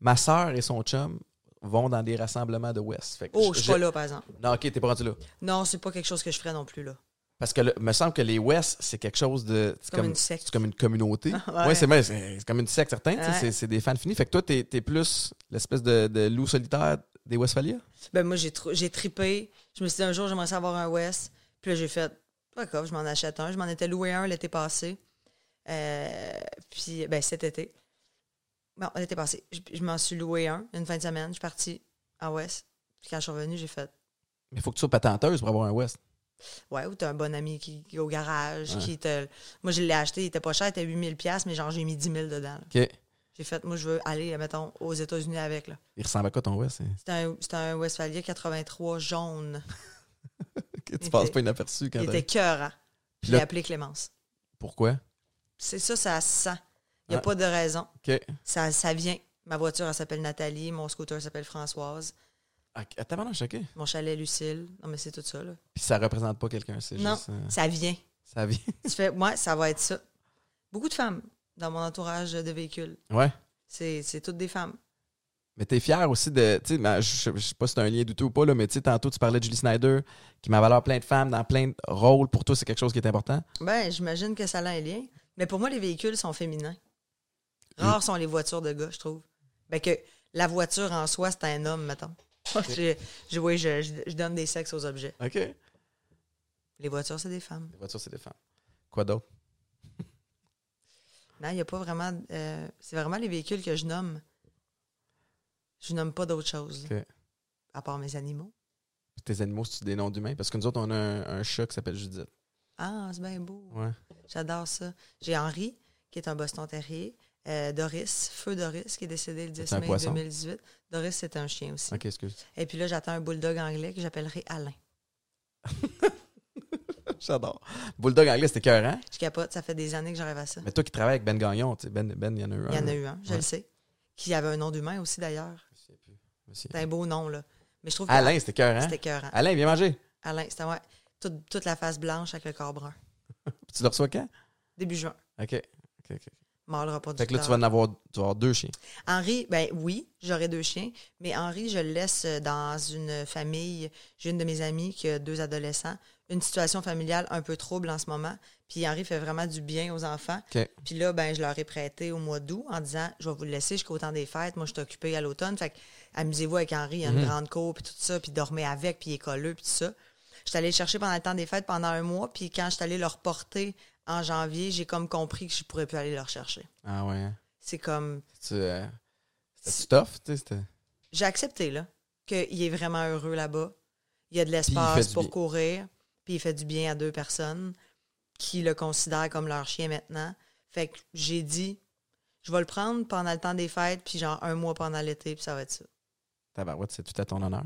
Ma soeur et son chum vont dans des rassemblements de West. Fait que Oh, je suis pas là, par exemple. Non, ok, t'es pas rendu là. Non, c'est pas quelque chose que je ferais non plus là. Parce que me semble que les West, c'est quelque chose de. C'est comme une secte. C'est comme une communauté. Ouais. ouais, c'est comme une secte, certain. tu sais, Ouais. C'est des fans finis. Fait que toi, t'es es plus l'espèce de, de loup solitaire des Westphalia? Ben moi, j'ai tr- j'ai tripé. Je me suis dit un jour, j'aimerais savoir un West. Puis là, j'ai fait, d'accord, je m'en achète un. Je m'en étais loué un l'été passé. Euh, puis, ben cet été. Bon, l'été passé. Je, je m'en suis loué un une fin de semaine. Je suis partie en West. Puis quand je suis revenue, j'ai fait, Mais il faut que tu sois patenteuse pour avoir un West. ouais, ou t'as un bon ami qui, qui est au garage, Ouais. qui te... Moi, je l'ai acheté, il était pas cher, il était 8000 pièces mais genre, j'ai mis 10 000 dedans. là. OK. J'ai fait, moi, je veux aller, mettons, aux États-Unis avec, là. Il ressemble à quoi ton West? hein? C'était un, un Westphalia 83 jaune. Tu Il passes était- pas inaperçu quand Il t'as- était cœurant. Puis Je l'ai appelé Clémence. Pourquoi? C'est ça, ça se sent. Il n'y a Ah. pas de raison. Ça, ça vient. Ma voiture, elle s'appelle Nathalie. Mon scooter s'appelle Françoise. Ah, Attends, non, OK. Mon chalet, Lucille. Non, mais c'est tout ça, là. Puis ça représente pas quelqu'un, c'est Non, juste. euh, ça vient. ça vient. Tu fais, ouais, ça va être ça. Beaucoup de femmes dans mon entourage de véhicules. ouais. C'est c'est toutes des femmes. Mais t'es fier aussi de. Tu sais, je je sais pas si c'est un lien du tout ou pas, là, mais tu sais, tantôt, tu parlais de Julie Snyder, qui m'a valeur plein de femmes dans plein de rôles. Pour toi, c'est quelque chose qui est important. Ben, j'imagine que ça a un lien. Mais pour moi, les véhicules sont féminins. Rares sont les voitures de gars, je trouve. Ben que la voiture en soi, c'est un homme, mettons. je, je, oui, je, donne des sexes aux objets. OK. Les Les voitures, c'est des femmes. voitures, c'est des femmes. Quoi d'autre? Non, il n'y a pas vraiment. euh, c'est vraiment les véhicules que je nomme. Je nomme pas d'autres choses. OK. À part mes animaux. Tes animaux, c'est des noms d'humains? Parce que nous autres, on a un, un chat qui s'appelle Judith. Ah, c'est bien beau. Ouais. J'adore ça. J'ai Henri, qui est un Boston Terrier. Euh, Doris, Feu Doris, qui est décédé le 10 un mai poisson? 2018. Doris, c'est un chien aussi. OK, excuse. Et puis là, j'attends un bulldog anglais que j'appellerai Alain. J'adore. Bulldog anglais, c'était écœurant. Je capote, ça fait des années que j'arrive à ça. Mais toi qui travailles avec Ben Gagnon, tu sais, Ben, Ben, il y en a eu un. Il y en a eu un, je Ouais. le sais. Qui avait un nom d'humain aussi, d'ailleurs. Je sais plus. Je sais. C'est un beau nom, là. Mais je trouve que Alain, c'était écœurant. c'était écœurant. Alain, viens manger. Alain, c'était, ouais. Toute, toute la face blanche avec le corps brun. Tu le reçois quand? Début juin. OK. OK, OK. Mort le repas du Fait que là, tu vas en avoir, tu vas avoir deux chiens. Henri, ben oui, j'aurais deux chiens, mais Henri, je le laisse dans une famille. J'ai une de mes amies qui a deux adolescents. Une situation familiale un peu trouble en ce moment. Puis Henri fait vraiment du bien aux enfants. OK. Puis là, ben, je leur ai prêté au mois d'août en disant Je vais vous le laisser jusqu'au temps des fêtes. Moi, je suis occupée à l'automne. Fait que amusez-vous avec Henri. Il y a une Mhm. grande cour, puis tout ça. Puis dormez avec, puis il est colleux, puis tout ça. Je suis allée le chercher pendant le temps des fêtes pendant un mois. Puis quand je suis allée le reporter en janvier, j'ai comme compris que je pourrais plus aller le rechercher. Ah ouais. hein? C'est comme. Tu, euh, c'était tough, tu sais. c'était- J'ai accepté, là, qu'il est vraiment heureux là-bas. Il y a de l'espace pour courir. Puis il fait du bien à deux personnes qui le considèrent comme leur chien maintenant. Fait que j'ai dit, je vais le prendre pendant le temps des fêtes, puis genre un mois pendant l'été, puis ça va être ça. Tabarouette, c'est tout à ton honneur.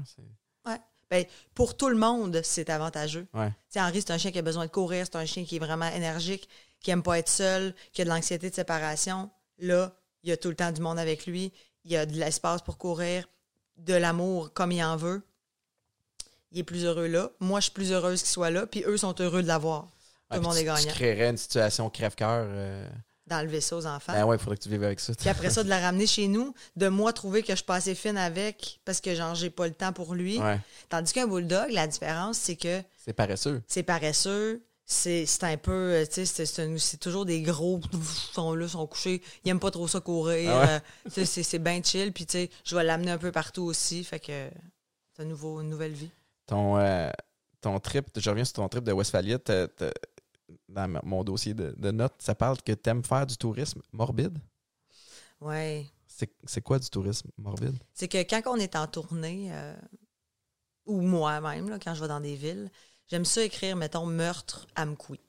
Ben, pour tout le monde, c'est avantageux. Ouais. Henri, c'est un chien qui a besoin de courir, c'est un chien qui est vraiment énergique, qui aime pas être seul, qui a de l'anxiété de séparation. Là, il y a tout le temps du monde avec lui, il y a de l'espace pour courir, de l'amour comme il en veut. Il est plus heureux là. Moi, je suis plus heureuse qu'il soit là, puis eux sont heureux de l'avoir. Ouais, le monde est gagnant. Tu créerais une situation crève-cœur. euh, Dans le vaisseau aux enfants. Ben ouais, il faudrait que tu vives avec ça. Puis après ça, de la ramener chez nous, de moi trouver que je suis pas assez fine avec parce que genre j'ai pas le temps pour lui. Ouais. Tandis qu'un bulldog, la différence, c'est que C'est paresseux. c'est paresseux, c'est un peu, euh, tu sais, c'est- toujours des gros, ils sont là, sont couchés, ils aiment pas trop ça courir, Ah ouais? euh, c'est- bien chill, puis tu sais, je vais l'amener un peu partout aussi, fait que c'est un nouveau, une nouvelle vie. Ton, euh, ton trip, je reviens sur ton trip de t'as- dans mon dossier de, de notes, ça parle que tu aimes faire du tourisme morbide? Ouais. C'est quoi du tourisme morbide? C'est que quand on est en tournée, euh, ou moi-même, quand je vais dans des villes, j'aime ça écrire, mettons, meurtre à Mkoui.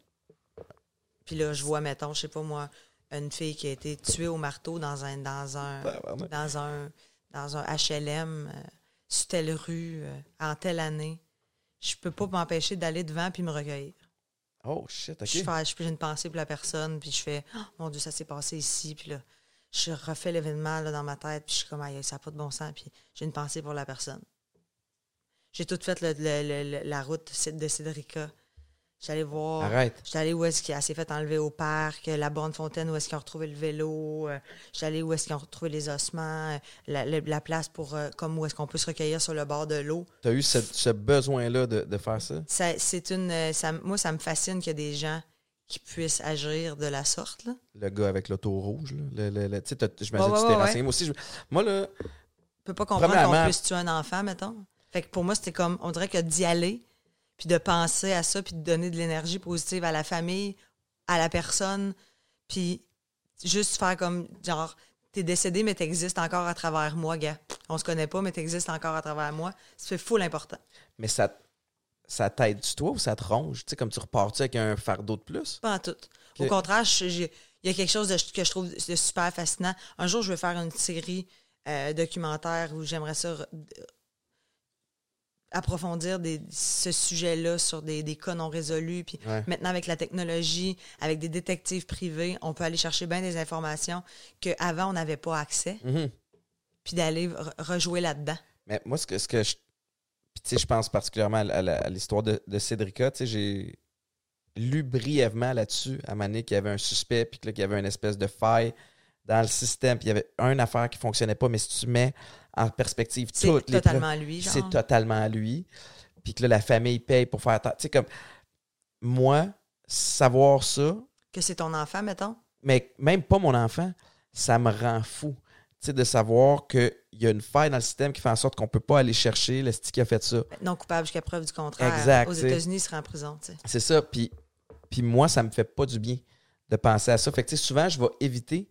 Puis là, je vois, mettons, je sais pas moi, une fille qui a été tuée au marteau dans un dans un dans un dans un HLM euh, sur telle rue euh, en telle année. Je peux pas m'empêcher d'aller devant puis me recueillir. Oh shit, ok. Je fais je fais une pensée pour la personne puis je fais oh, mon dieu ça s'est passé ici puis là je refais l'événement là, dans ma tête puis je suis comme aïe ça n'a pas de bon sens puis j'ai une pensée pour la personne. J'ai tout fait le- le- le- le- la route de Cédrica. J'allais voir. Arrête. J'étais où est-ce qu'il s'est fait enlever au parc, la borne fontaine, où est-ce qu'ils ont retrouvé le vélo. euh, J'étais allée où est-ce qu'ils ont retrouvé les ossements, euh, la, la- la place pour euh, comme où est-ce qu'on peut se recueillir sur le bord de l'eau. Tu as eu ce, ce besoin-là de, de faire ça? Ça, c'est une, ça, moi, ça me fascine qu'il y ait des gens qui puissent agir de la sorte. Là. Le gars avec l'auto rouge, là. Le, le- le- tu j'imagine que tu t'es renseigné. Moi aussi, je- moi, là, Je peux pas comprendre qu'on puisse tuer un enfant, mettons. Fait que pour moi, c'était comme, on dirait que d'y aller, puis de penser à ça, puis de donner de l'énergie positive à la famille, à la personne, puis juste faire comme, genre, t'es décédé, mais t'existes encore à travers moi, gars. On se connaît pas, mais t'existes encore à travers moi. Fait full important. mais ça, ça t'aide-tu toi ou ça te ronge? Tu sais, comme tu repars-tu avec un fardeau de plus? Pas en tout. Au contraire, il y a quelque chose de- que je trouve de super fascinant. Un jour, je vais faire une série euh, documentaire où j'aimerais ça approfondir des, ce sujet-là sur des, des cas non résolus. Puis Ouais. maintenant, avec la technologie, avec des détectives privés, on peut aller chercher bien des informations qu'avant, on n'avait pas accès, Mhm. puis d'aller re- rejouer là-dedans. Mais moi, ce que, ce que je. Puis, tu sais, je pense particulièrement à, l'histoire de, de Cédrica. Tu sais, j'ai lu brièvement là-dessus à Mané qu'il y avait un suspect, puis qu'il y avait une espèce de faille dans le système, puis il y avait une affaire qui fonctionnait pas, mais si tu mets en perspective C'est toutes les totalement preuves, lui, genre. c'est totalement à lui. Puis que là, la famille paye pour faire. Tu sais, comme. Moi, savoir ça, Que c'est ton enfant, mettons? mais même pas mon enfant, ça me rend fou. Tu sais, de savoir qu'il y a une faille dans le système qui fait en sorte qu'on peut pas aller chercher le stick qui a fait ça. Non coupable jusqu'à preuve du contraire. Exact, Aux. États-Unis, il serait en prison. C'est ça. Puis, puis moi, ça me fait pas du bien de penser à ça. Fait que souvent, je vais éviter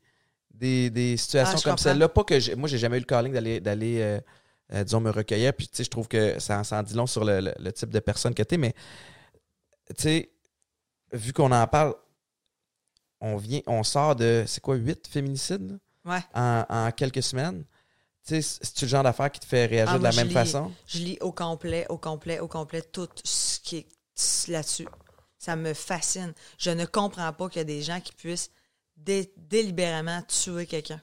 des, des situations Ah, comme celle-là. Pas que j'ai- moi, j'ai jamais eu le calling d'aller, d'aller euh, euh, disons, me recueillir. Puis, tu sais, je trouve que ça, ça en dit long sur le, le- le type de personne que tu es. Mais, tu sais, vu qu'on en parle, on vient, on sort de, c'est quoi, huit féminicides là, Ouais. en, en quelques semaines. Tu sais, c'est-tu le genre d'affaire qui te fait réagir Ah, de la même lis- façon? Je lis au complet, au complet, au complet tout ce qui est là-dessus. Ça me fascine. Je ne comprends pas qu'il y a des gens qui puissent dé- délibérément tuer quelqu'un.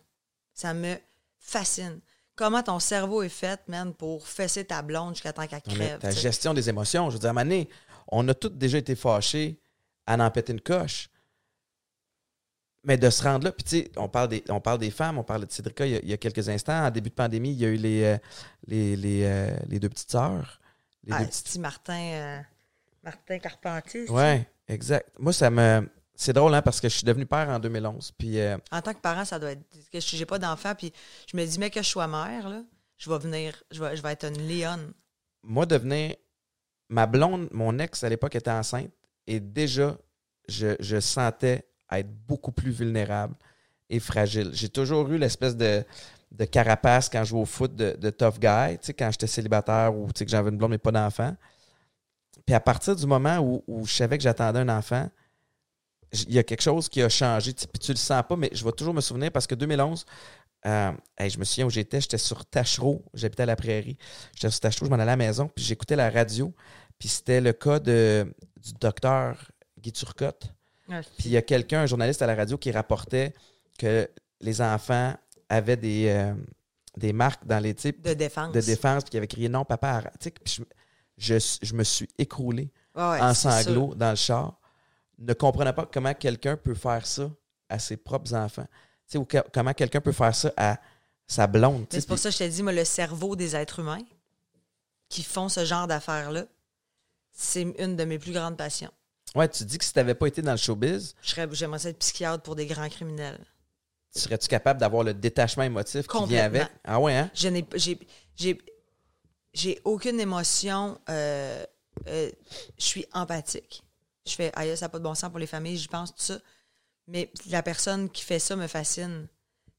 Ça me fascine. Comment ton cerveau est fait, man, pour fesser ta blonde jusqu'à temps qu'elle crève. ta gestion des émotions, je veux dire, à un moment donné, on a tous déjà été fâchés à en péter une coche. Mais de se rendre là, puis tu sais, on parle des, on parle des femmes, on parle de Cédrica il y, a, il y a quelques instants. En début de pandémie, il y a eu les, euh, les, les, euh, les deux petites sœurs. Les Ah, deux petites- Martin, euh, Martin Carpentier. Ouais, exact. Moi, ça me. C'est drôle, hein, parce que je suis devenu père en 2011. Puis, euh, En tant que parent, ça doit être. que J'ai pas d'enfant, puis je me dis, mais que je sois mère, là, je vais venir, je vais, je vais être une lionne. moi, devenir. Ma blonde, mon ex à l'époque était enceinte et déjà, je, je sentais être beaucoup plus vulnérable et fragile. J'ai toujours eu l'espèce de, de carapace quand je jouais au foot de, de tough guy, tu sais, quand j'étais célibataire ou tu sais, que j'avais une blonde mais pas d'enfant. Puis à partir du moment où, où je savais que j'attendais un enfant, il y a quelque chose qui a changé. Puis tu le sens pas, mais je vais toujours me souvenir parce que 2011, euh, hey, je me souviens où j'étais, j'étais sur Tachereau, j'habitais à la prairie. J'étais sur Tachereau, je m'en allais à la maison, puis j'écoutais la radio, puis c'était le cas de, du docteur Guy Turcotte. Puis il y a quelqu'un, un journaliste à la radio, qui rapportait que les enfants avaient des, euh, des marques dans les types de défense. de défense, puis qui avait crié non, papa, puis je, je, je me suis écroulé ouais, en sanglots dans le char. Ne comprenais pas comment quelqu'un peut faire ça à ses propres enfants. Tu sais, ou que- comment quelqu'un peut faire ça à sa blonde. c'est pour ça que je te dis, moi, le cerveau des êtres humains qui font ce genre d'affaires-là, c'est une de mes plus grandes passions. Ouais, tu dis que si tu n'avais pas été dans le showbiz, J'aimerais être psychiatre pour des grands criminels. serais-tu capable d'avoir le détachement émotif qui vient avec? Ah ouais, hein? Je n'ai j'ai j'ai j'ai aucune émotion euh, euh, je suis empathique. Je fais aïe, ça n'a pas de bon sens pour les familles, j'y pense tout ça. Mais la personne qui fait ça me fascine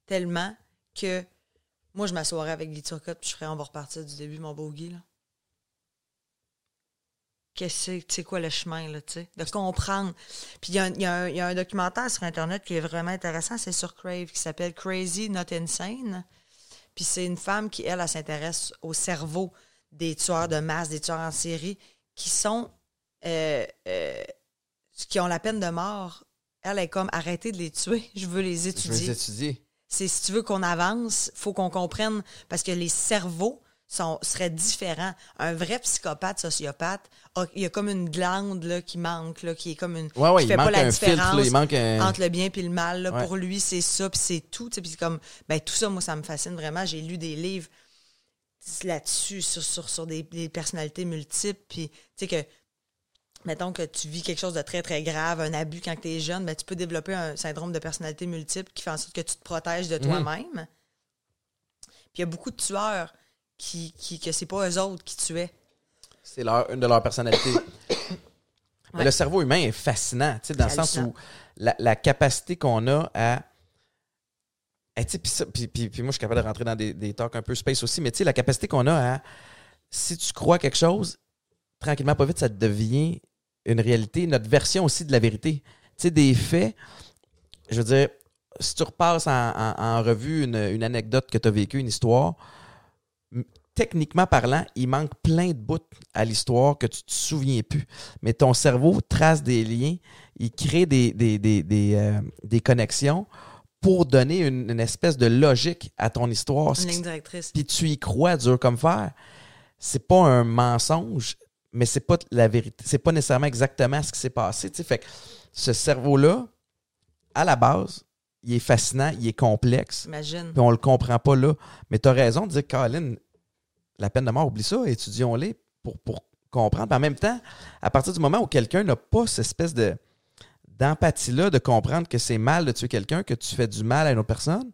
tellement que moi je m'assoirais avec Guy Turcotte puis je ferais on va repartir du début mon beau Guy là. Qu'est-ce que c'est, quoi le chemin, là, tu sais, de comprendre. Puis il y, y a un documentaire sur Internet qui est vraiment intéressant, c'est sur Crave, qui s'appelle Crazy Not Insane. Puis c'est une femme qui, elle, elle, s'intéresse au cerveau des tueurs de masse, des tueurs en série, qui sont. euh, euh, qui ont la peine de mort. Elle est comme arrêtez de les tuer, je veux les Je veux étudier. les étudier. C'est si tu veux qu'on avance, faut qu'on comprenne parce que les cerveaux sont, seraient différents. Un vrai psychopathe, sociopathe, a- il y a comme une glande là, qui manque, là, qui est comme une. Ouais, ouais, qui il fait pas manque la un filtre, là, il différence un. entre le bien et le mal. là. Ouais. Pour lui, c'est ça, puis c'est tout. Puis comme, ben, tout ça, moi, ça me fascine vraiment. J'ai lu des livres là-dessus, sur, sur, sur des, des personnalités multiples. Puis, tu sais, que, mettons que tu vis quelque chose de très, très grave, un abus quand tu es jeune, ben, tu peux développer un syndrome de personnalité multiple qui fait en sorte que tu te protèges de Mhm. toi-même. Puis il y a beaucoup de tueurs qui, qui que c'est pas eux autres qui tuaient. C'est leur, une de leurs personnalités. Mais Ouais. Le cerveau humain est fascinant, tu sais, dans le sens où la, la capacité qu'on a à. Eh, puis moi, je suis capable de rentrer dans des, des talks un peu space aussi, mais tu sais, la capacité qu'on a à. Si tu crois quelque chose, tranquillement, pas vite, ça devient une réalité, notre version aussi de la vérité. Tu sais, des faits, je veux dire, si tu repasses en, en- en revue une, une anecdote que tu as vécue, une histoire, techniquement parlant, il manque plein de bouts à l'histoire que tu te souviens plus. Mais ton cerveau trace des liens, il crée des, des, des, des, euh, des connexions pour donner une, une espèce de logique à ton histoire. Une ligne directrice. puis tu y crois dur comme fer. C'est pas un mensonge, mais c'est pas la vérité. C'est pas nécessairement exactement ce qui s'est passé. Fait que ce cerveau-là, à la base, il est fascinant, il est complexe, Imagine. puis on le comprend pas là. Mais tu as raison de dire, Colin, la peine de mort, oublie ça, étudions-les pour, pour comprendre. Puis en même temps, à partir du moment où quelqu'un n'a pas cette espèce de d'empathie-là, de comprendre que c'est mal de tuer quelqu'un, que tu fais du mal à une autre personne,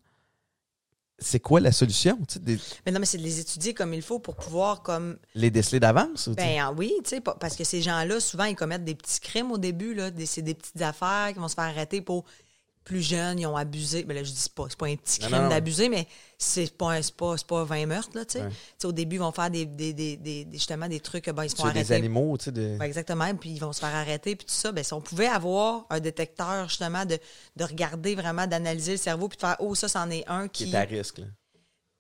c'est quoi la solution? tu sais, des- Mais non, mais c'est de les étudier comme il faut pour pouvoir comme les déceler d'avance? Ben oui, tu sais, pa- parce que ces gens-là, souvent, ils commettent des petits crimes au début, là. C'est des petites affaires qui vont se faire arrêter pour plus jeunes, ils ont abusé. Ben là, je dis pas, c'est pas un petit crime d'abuser, mais c'est pas, pas, c'est pas 20 meurtres, là, tu sais. Ouais. Au début, ils vont faire des, des, des, des- justement des trucs, ben, ils se font tuer des arrêter. animaux, tu sais. Ben, exactement, puis ils vont se faire arrêter, puis tout ça. Ben, si on pouvait avoir un détecteur, justement, de, de regarder vraiment, d'analyser le cerveau, puis de faire, oh, ça, c'en est un qui qui. est à risque. Là.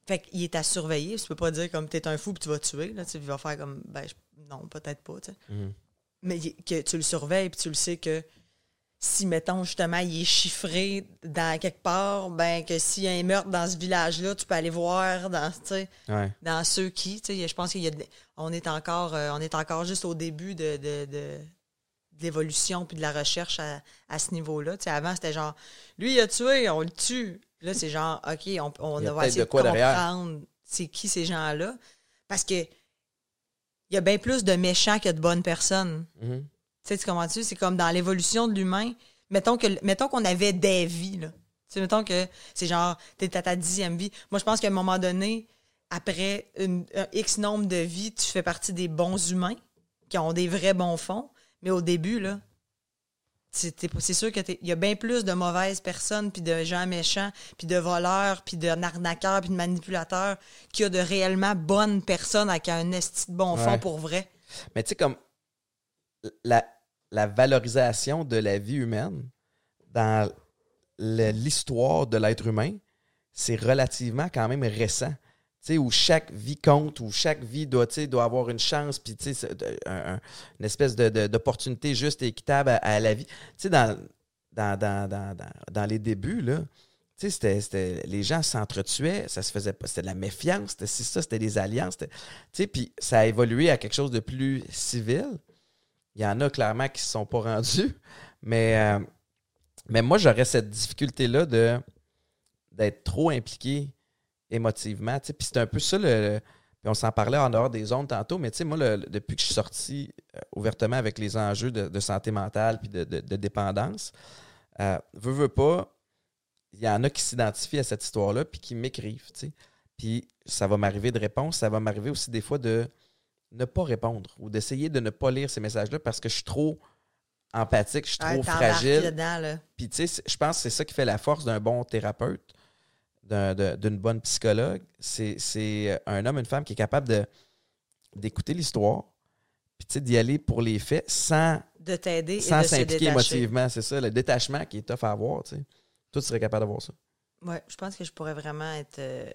Fait qu'il est à surveiller. Tu peux pas dire comme t'es un fou puis tu vas tuer. Là, tu sais, il va faire comme ben je- non, peut-être pas. tu sais. Mhm. mais que tu le surveilles, puis tu le sais que si, mettons, justement, il est chiffré dans quelque part, ben que s'il y a un meurtre dans ce village-là, tu peux aller voir dans, Ouais. dans ceux qui, je pense qu'il y a, de- on est encore, euh, on est encore juste au début de, de, de- de l'évolution puis de la recherche à, à ce niveau-là. Avant, c'était genre, lui, il a tué, on le tue. Là, c'est genre, OK, on, on Il y a va essayer de quoi comprendre c'est qui ces gens-là. Parce que il y a bien plus de méchants que de bonnes personnes. Mhm. Tu sais, tu comprends-tu? C'est comme dans l'évolution de l'humain. Mettons que mettons qu'on avait des vies, là. Tu sais, mettons que c'est genre, t'es à ta dixième vie. Moi, je pense qu'à un moment donné, après une- un X nombre de vies, tu fais partie des bons humains qui ont des vrais bons fonds. Mais au début, là, c'est sûr qu'il y a bien plus de mauvaises personnes, puis de gens méchants, puis de voleurs, puis de arnaqueurs, puis de manipulateurs qu'il y a de réellement bonnes personnes avec un esti de bon fond Ouais. pour vrai. Mais tu sais, comme la, la valorisation de la vie humaine dans l'histoire de l'être humain, c'est relativement quand même récent. Où chaque vie compte, où chaque vie doit, doit avoir une chance, puis un- une espèce de- de- d'opportunité juste et équitable à, la vie. Dans, dans, dans, dans, les débuts, là, les gens s'entretuaient, ça se faisait pas. C'était de la méfiance, c'était ça, c'était des alliances. puis ça a évolué à quelque chose de plus civil. Il y en a clairement qui ne se sont pas rendus. Mais, euh, mais moi, j'aurais cette difficulté-là de d'être trop impliqué émotivement. Puis c'est un peu ça le. on s'en parlait en dehors des ondes tantôt, mais tu sais, moi, depuis que je suis sorti euh, ouvertement avec les enjeux de, santé mentale puis de, de- dépendance, euh, veux, veux pas, il y en a qui s'identifient à cette histoire-là puis qui m'écrivent, tu sais. Puis ça va m'arriver de répondre, ça va m'arriver aussi des fois de ne pas répondre ou d'essayer de ne pas lire ces messages-là parce que je suis trop empathique, je suis trop Ouais, fragile. Puis, tu sais, c'est- je pense que c'est ça qui fait la force d'un bon thérapeute, d'une bonne psychologue. C'est un homme, une femme qui est capable d'écouter l'histoire, puis, tu sais, d'y aller pour les faits sans, de t'aider sans s'impliquer émotivement. C'est ça, le détachement qui est tough à avoir, tu sais. Toi, tu serais capable d'avoir ça. Ouais, je pense que je pourrais vraiment être. euh,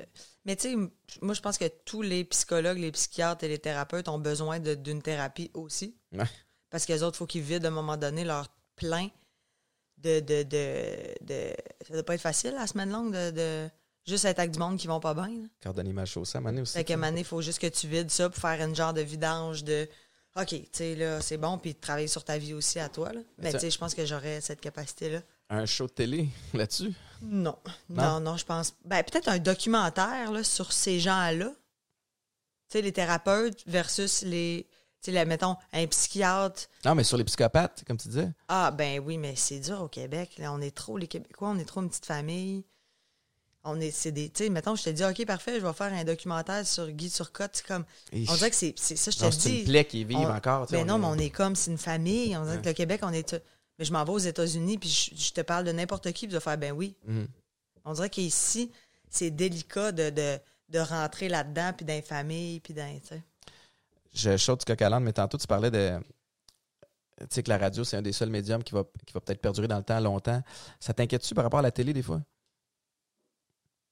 Mais tu sais, moi, je pense que tous les psychologues, les psychiatres et les thérapeutes ont besoin d'une thérapie aussi. Ouais. Parce que les autres, il faut qu'ils vident à un moment donné leur plein de. de, de, de- Ça doit pas être facile la semaine longue de, de juste être avec du monde qui vont pas bien. chaussé, à un moment donné aussi. Fait moment donné, il faut juste que tu vides ça pour faire une genre de vidange de. OK, tu sais, là, c'est bon, puis travailler sur ta vie aussi à toi. Là. Mais ça- tu sais, je pense que j'aurais cette capacité-là. Un show de télé là-dessus? Non. Non? Non, non, je pense. Ben, peut-être un documentaire là, sur ces gens-là. Tu sais, les thérapeutes versus les. Tu sais, mettons, un psychiatre. Non, mais sur les psychopathes, comme tu disais. Ah, ben oui, mais c'est dur au Québec. Là, on est trop, les Québécois, on est trop une petite famille. On est, c'est des. Tu sais, mettons, je te dis, OK, parfait, je vais faire un documentaire sur Guy Turcotte. C'est comme. On dirait que c'est, c'est ça, je te le c'est une dis. plaie qui est vive On- encore. Ben non, est- mais on est comme, c'est une famille. On dirait Ouais. que le Québec, on est. Mais je m'en vais aux États-Unis, puis je, je te parle de n'importe qui, puis de faire, ben oui. Mhm. On dirait qu'ici, c'est délicat de, de, de rentrer là-dedans, puis dans les familles, puis dans. je saute du coq à mais tantôt, tu parlais de. Tu sais que la radio, c'est un des seuls médiums qui va, qui va peut-être perdurer dans le temps longtemps. Ça t'inquiète-tu par rapport à la télé, des fois?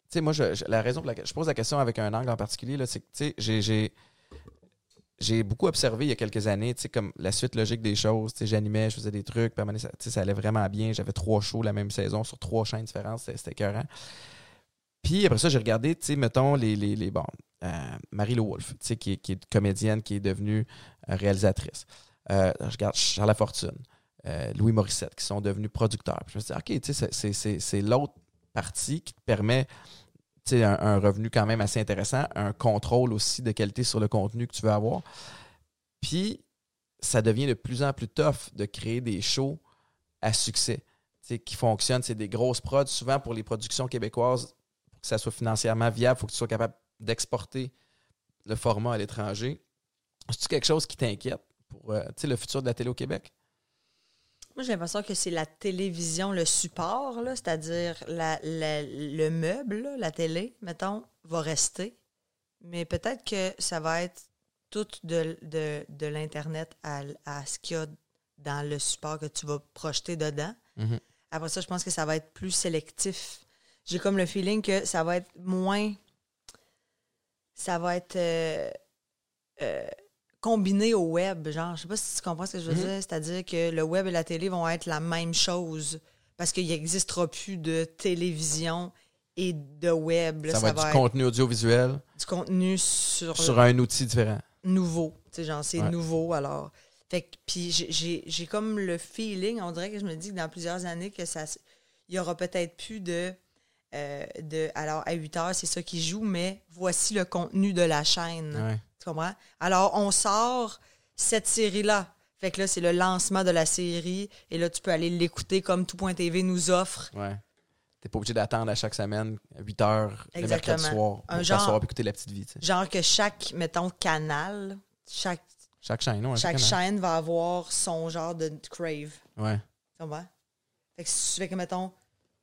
Tu sais, moi, je, je- la raison pour laquelle je pose la question avec un angle en particulier, là, c'est que, tu sais, j'ai- j'ai. Beaucoup observé il y a quelques années, tu sais, comme la suite logique des choses. Tu sais, j'animais, je faisais des trucs, ça, ça allait vraiment bien. J'avais trois shows la même saison sur trois chaînes différentes, c'était écœurant. Puis après ça, j'ai regardé, tu sais, mettons, les, les, les bon, euh, Marie Le Wolfe, tu sais, qui, est- qui est comédienne, qui est devenue euh, réalisatrice. Euh, je regarde Charles Lafortune, euh, Louis Morissette, qui sont devenus producteurs. Je me suis dit, OK, tu sais, c'est- l'autre partie qui te permet un, un revenu quand même assez intéressant, un contrôle aussi de qualité sur le contenu que tu veux avoir. Puis, ça devient de plus en plus tough de créer des shows à succès qui fonctionnent. C'est des grosses prods. Souvent, pour les productions québécoises, pour que ça soit financièrement viable, il faut que tu sois capable d'exporter le format à l'étranger. C'est-tu quelque chose qui t'inquiète pour euh, le futur de la télé au Québec? Moi, j'ai l'impression que c'est la télévision, le support, c'est-à-dire la, la- le meuble, là, la télé, mettons, va rester. Mais peut-être que ça va être tout de, de, de l'Internet à, à ce qu'il y a dans le support que tu vas projeter dedans. Mhm. Après ça, je pense que ça va être plus sélectif. J'ai comme le feeling que ça va être moins. Ça va être euh, euh, combiné au web. Genre, je sais pas si tu comprends ce que je veux Mhm. dire. C'est-à-dire que le web et la télé vont être la même chose parce qu'il n'existera plus de télévision et de web. là. Ça, va être du contenu audiovisuel du contenu sur, sur un outil différent. nouveau. Tu sais, genre, c'est Ouais. nouveau, alors. Fait que, puis j'ai- comme le feeling, on dirait que je me dis que dans plusieurs années, que ça, il y aura peut-être plus de, euh, de. Alors, à 8 heures, c'est ça qui joue, mais voici le contenu de la chaîne. Ouais. Tu comprends? Alors, on sort cette série-là. Fait que là, c'est le lancement de la série. Et là, tu peux aller l'écouter comme tout.tv nous offre. Ouais. T'es pas obligé d'attendre à chaque semaine, à 8 heures, le Exactement. mercredi soir, Un pour genre- écouter la petite vie. tu. Genre que chaque, mettons, canal, chaque, Chaque chaîne, ouais. chaque chaque chaîne va avoir son genre de crave. Ouais. Tu comprends? Fait que, si- fait que, mettons,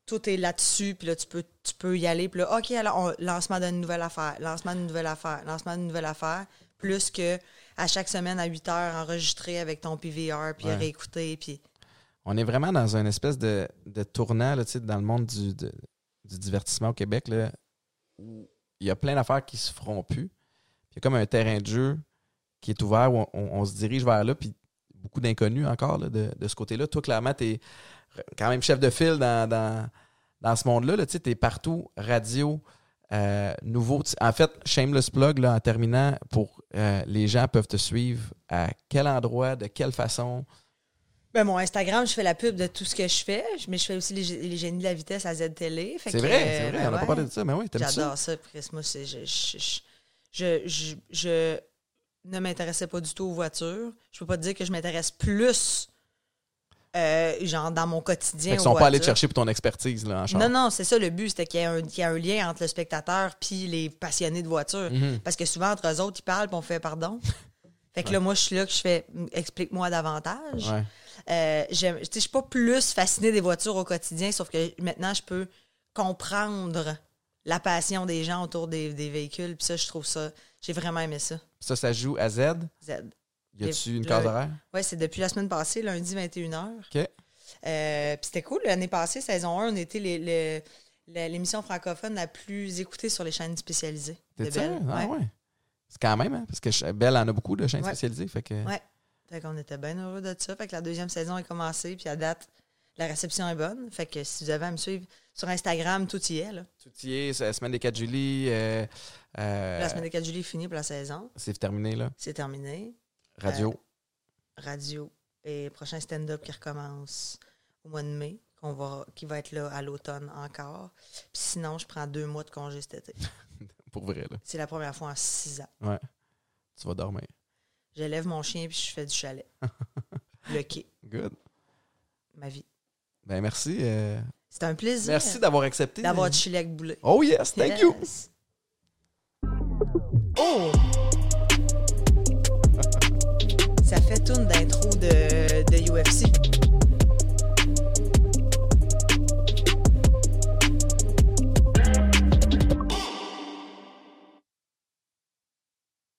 tout est là-dessus, puis là, tu peux, tu peux y aller. Puis là, OK, alors, on- lancement d'une nouvelle affaire, lancement d'une nouvelle affaire, lancement d'une nouvelle affaire. Plus que à chaque semaine, à 8 heures, enregistrer avec ton PVR, puis Ouais. réécouter, puis... On est vraiment dans une espèce de, de tournant là, dans le monde du, de- du divertissement au Québec là, où il y a plein d'affaires qui se feront plus. Il y a comme un terrain de jeu qui est ouvert où on, on- on se dirige vers là, puis beaucoup d'inconnus encore là, de, de ce côté-là. Toi, clairement, tu es quand même chef de file dans, dans, dans ce monde-là. Là, tu es partout, radio, euh, nouveau. En fait, shameless plug, là, en terminant, pour euh, les gens peuvent te suivre à quel endroit, de quelle façon? Ben, mon Instagram, je fais la pub de tout ce que je fais, mais je fais aussi les, les génies de la vitesse à Z-Télé. C'est vrai, euh, c'est vrai, ben on n'a pas parlé de ça, mais oui, t'aimes ça? J'adore ça. Chris. Moi, je, je- je ne m'intéressais pas du tout aux voitures. Je peux pas te dire que je m'intéresse plus, euh, genre, dans mon quotidien. Aux sont pas allés te voitures. chercher pour ton expertise là, en char. Non, non, c'est ça le but, c'était qu'il y ait un, y lien entre le spectateur puis les passionnés de voiture. Mhm. Parce que souvent, entre eux autres, ils parlent puis on fait pardon. Fait que là, moi, je suis là que je fais explique-moi davantage. Ouais. Euh, je suis pas plus fascinée des voitures au quotidien, sauf que maintenant, je peux comprendre la passion des gens autour des, des véhicules. Puis ça, je trouve ça. J'ai vraiment aimé ça. Ça, ça joue à Z? Z. Y a-tu une case horaire? Ouais, c'est depuis la semaine passée, lundi 21h. OK. Euh, puis c'était cool. L'année passée, saison 1, on était l'émission francophone la plus écoutée sur les chaînes spécialisées. De? Belle. Ah Ouais. ouais. C'est quand même, hein, parce que Belle en a beaucoup de chaînes Ouais. spécialisées. Fait que... Ouais. Fait qu'on était bien heureux de ça. Fait que la deuxième saison est commencée, puis à date, la réception est bonne. Fait que si vous avez à me suivre sur Instagram, tout y est. Là. Tout y est, c'est la semaine des 4 juillet. euh, euh, La semaine des 4 juillet est finie pour la saison. C'est terminé, là? C'est terminé. Radio. Radio et prochain stand-up qui recommence au mois de mai, qu'on va, qui va être là à l'automne encore. Puis sinon, je prends deux mois de congé cet été. Pour vrai, là. C'est la première fois en six ans. Ouais. Tu vas dormir. J'élève mon chien puis je fais du chalet. Le quai, Good. ma vie. Ben, merci. euh, C'est un plaisir Merci d'avoir accepté. d'avoir chillé avec Boulet. Oh yes, thank you. Oh! Ça fait tourne d'intro de, de UFC.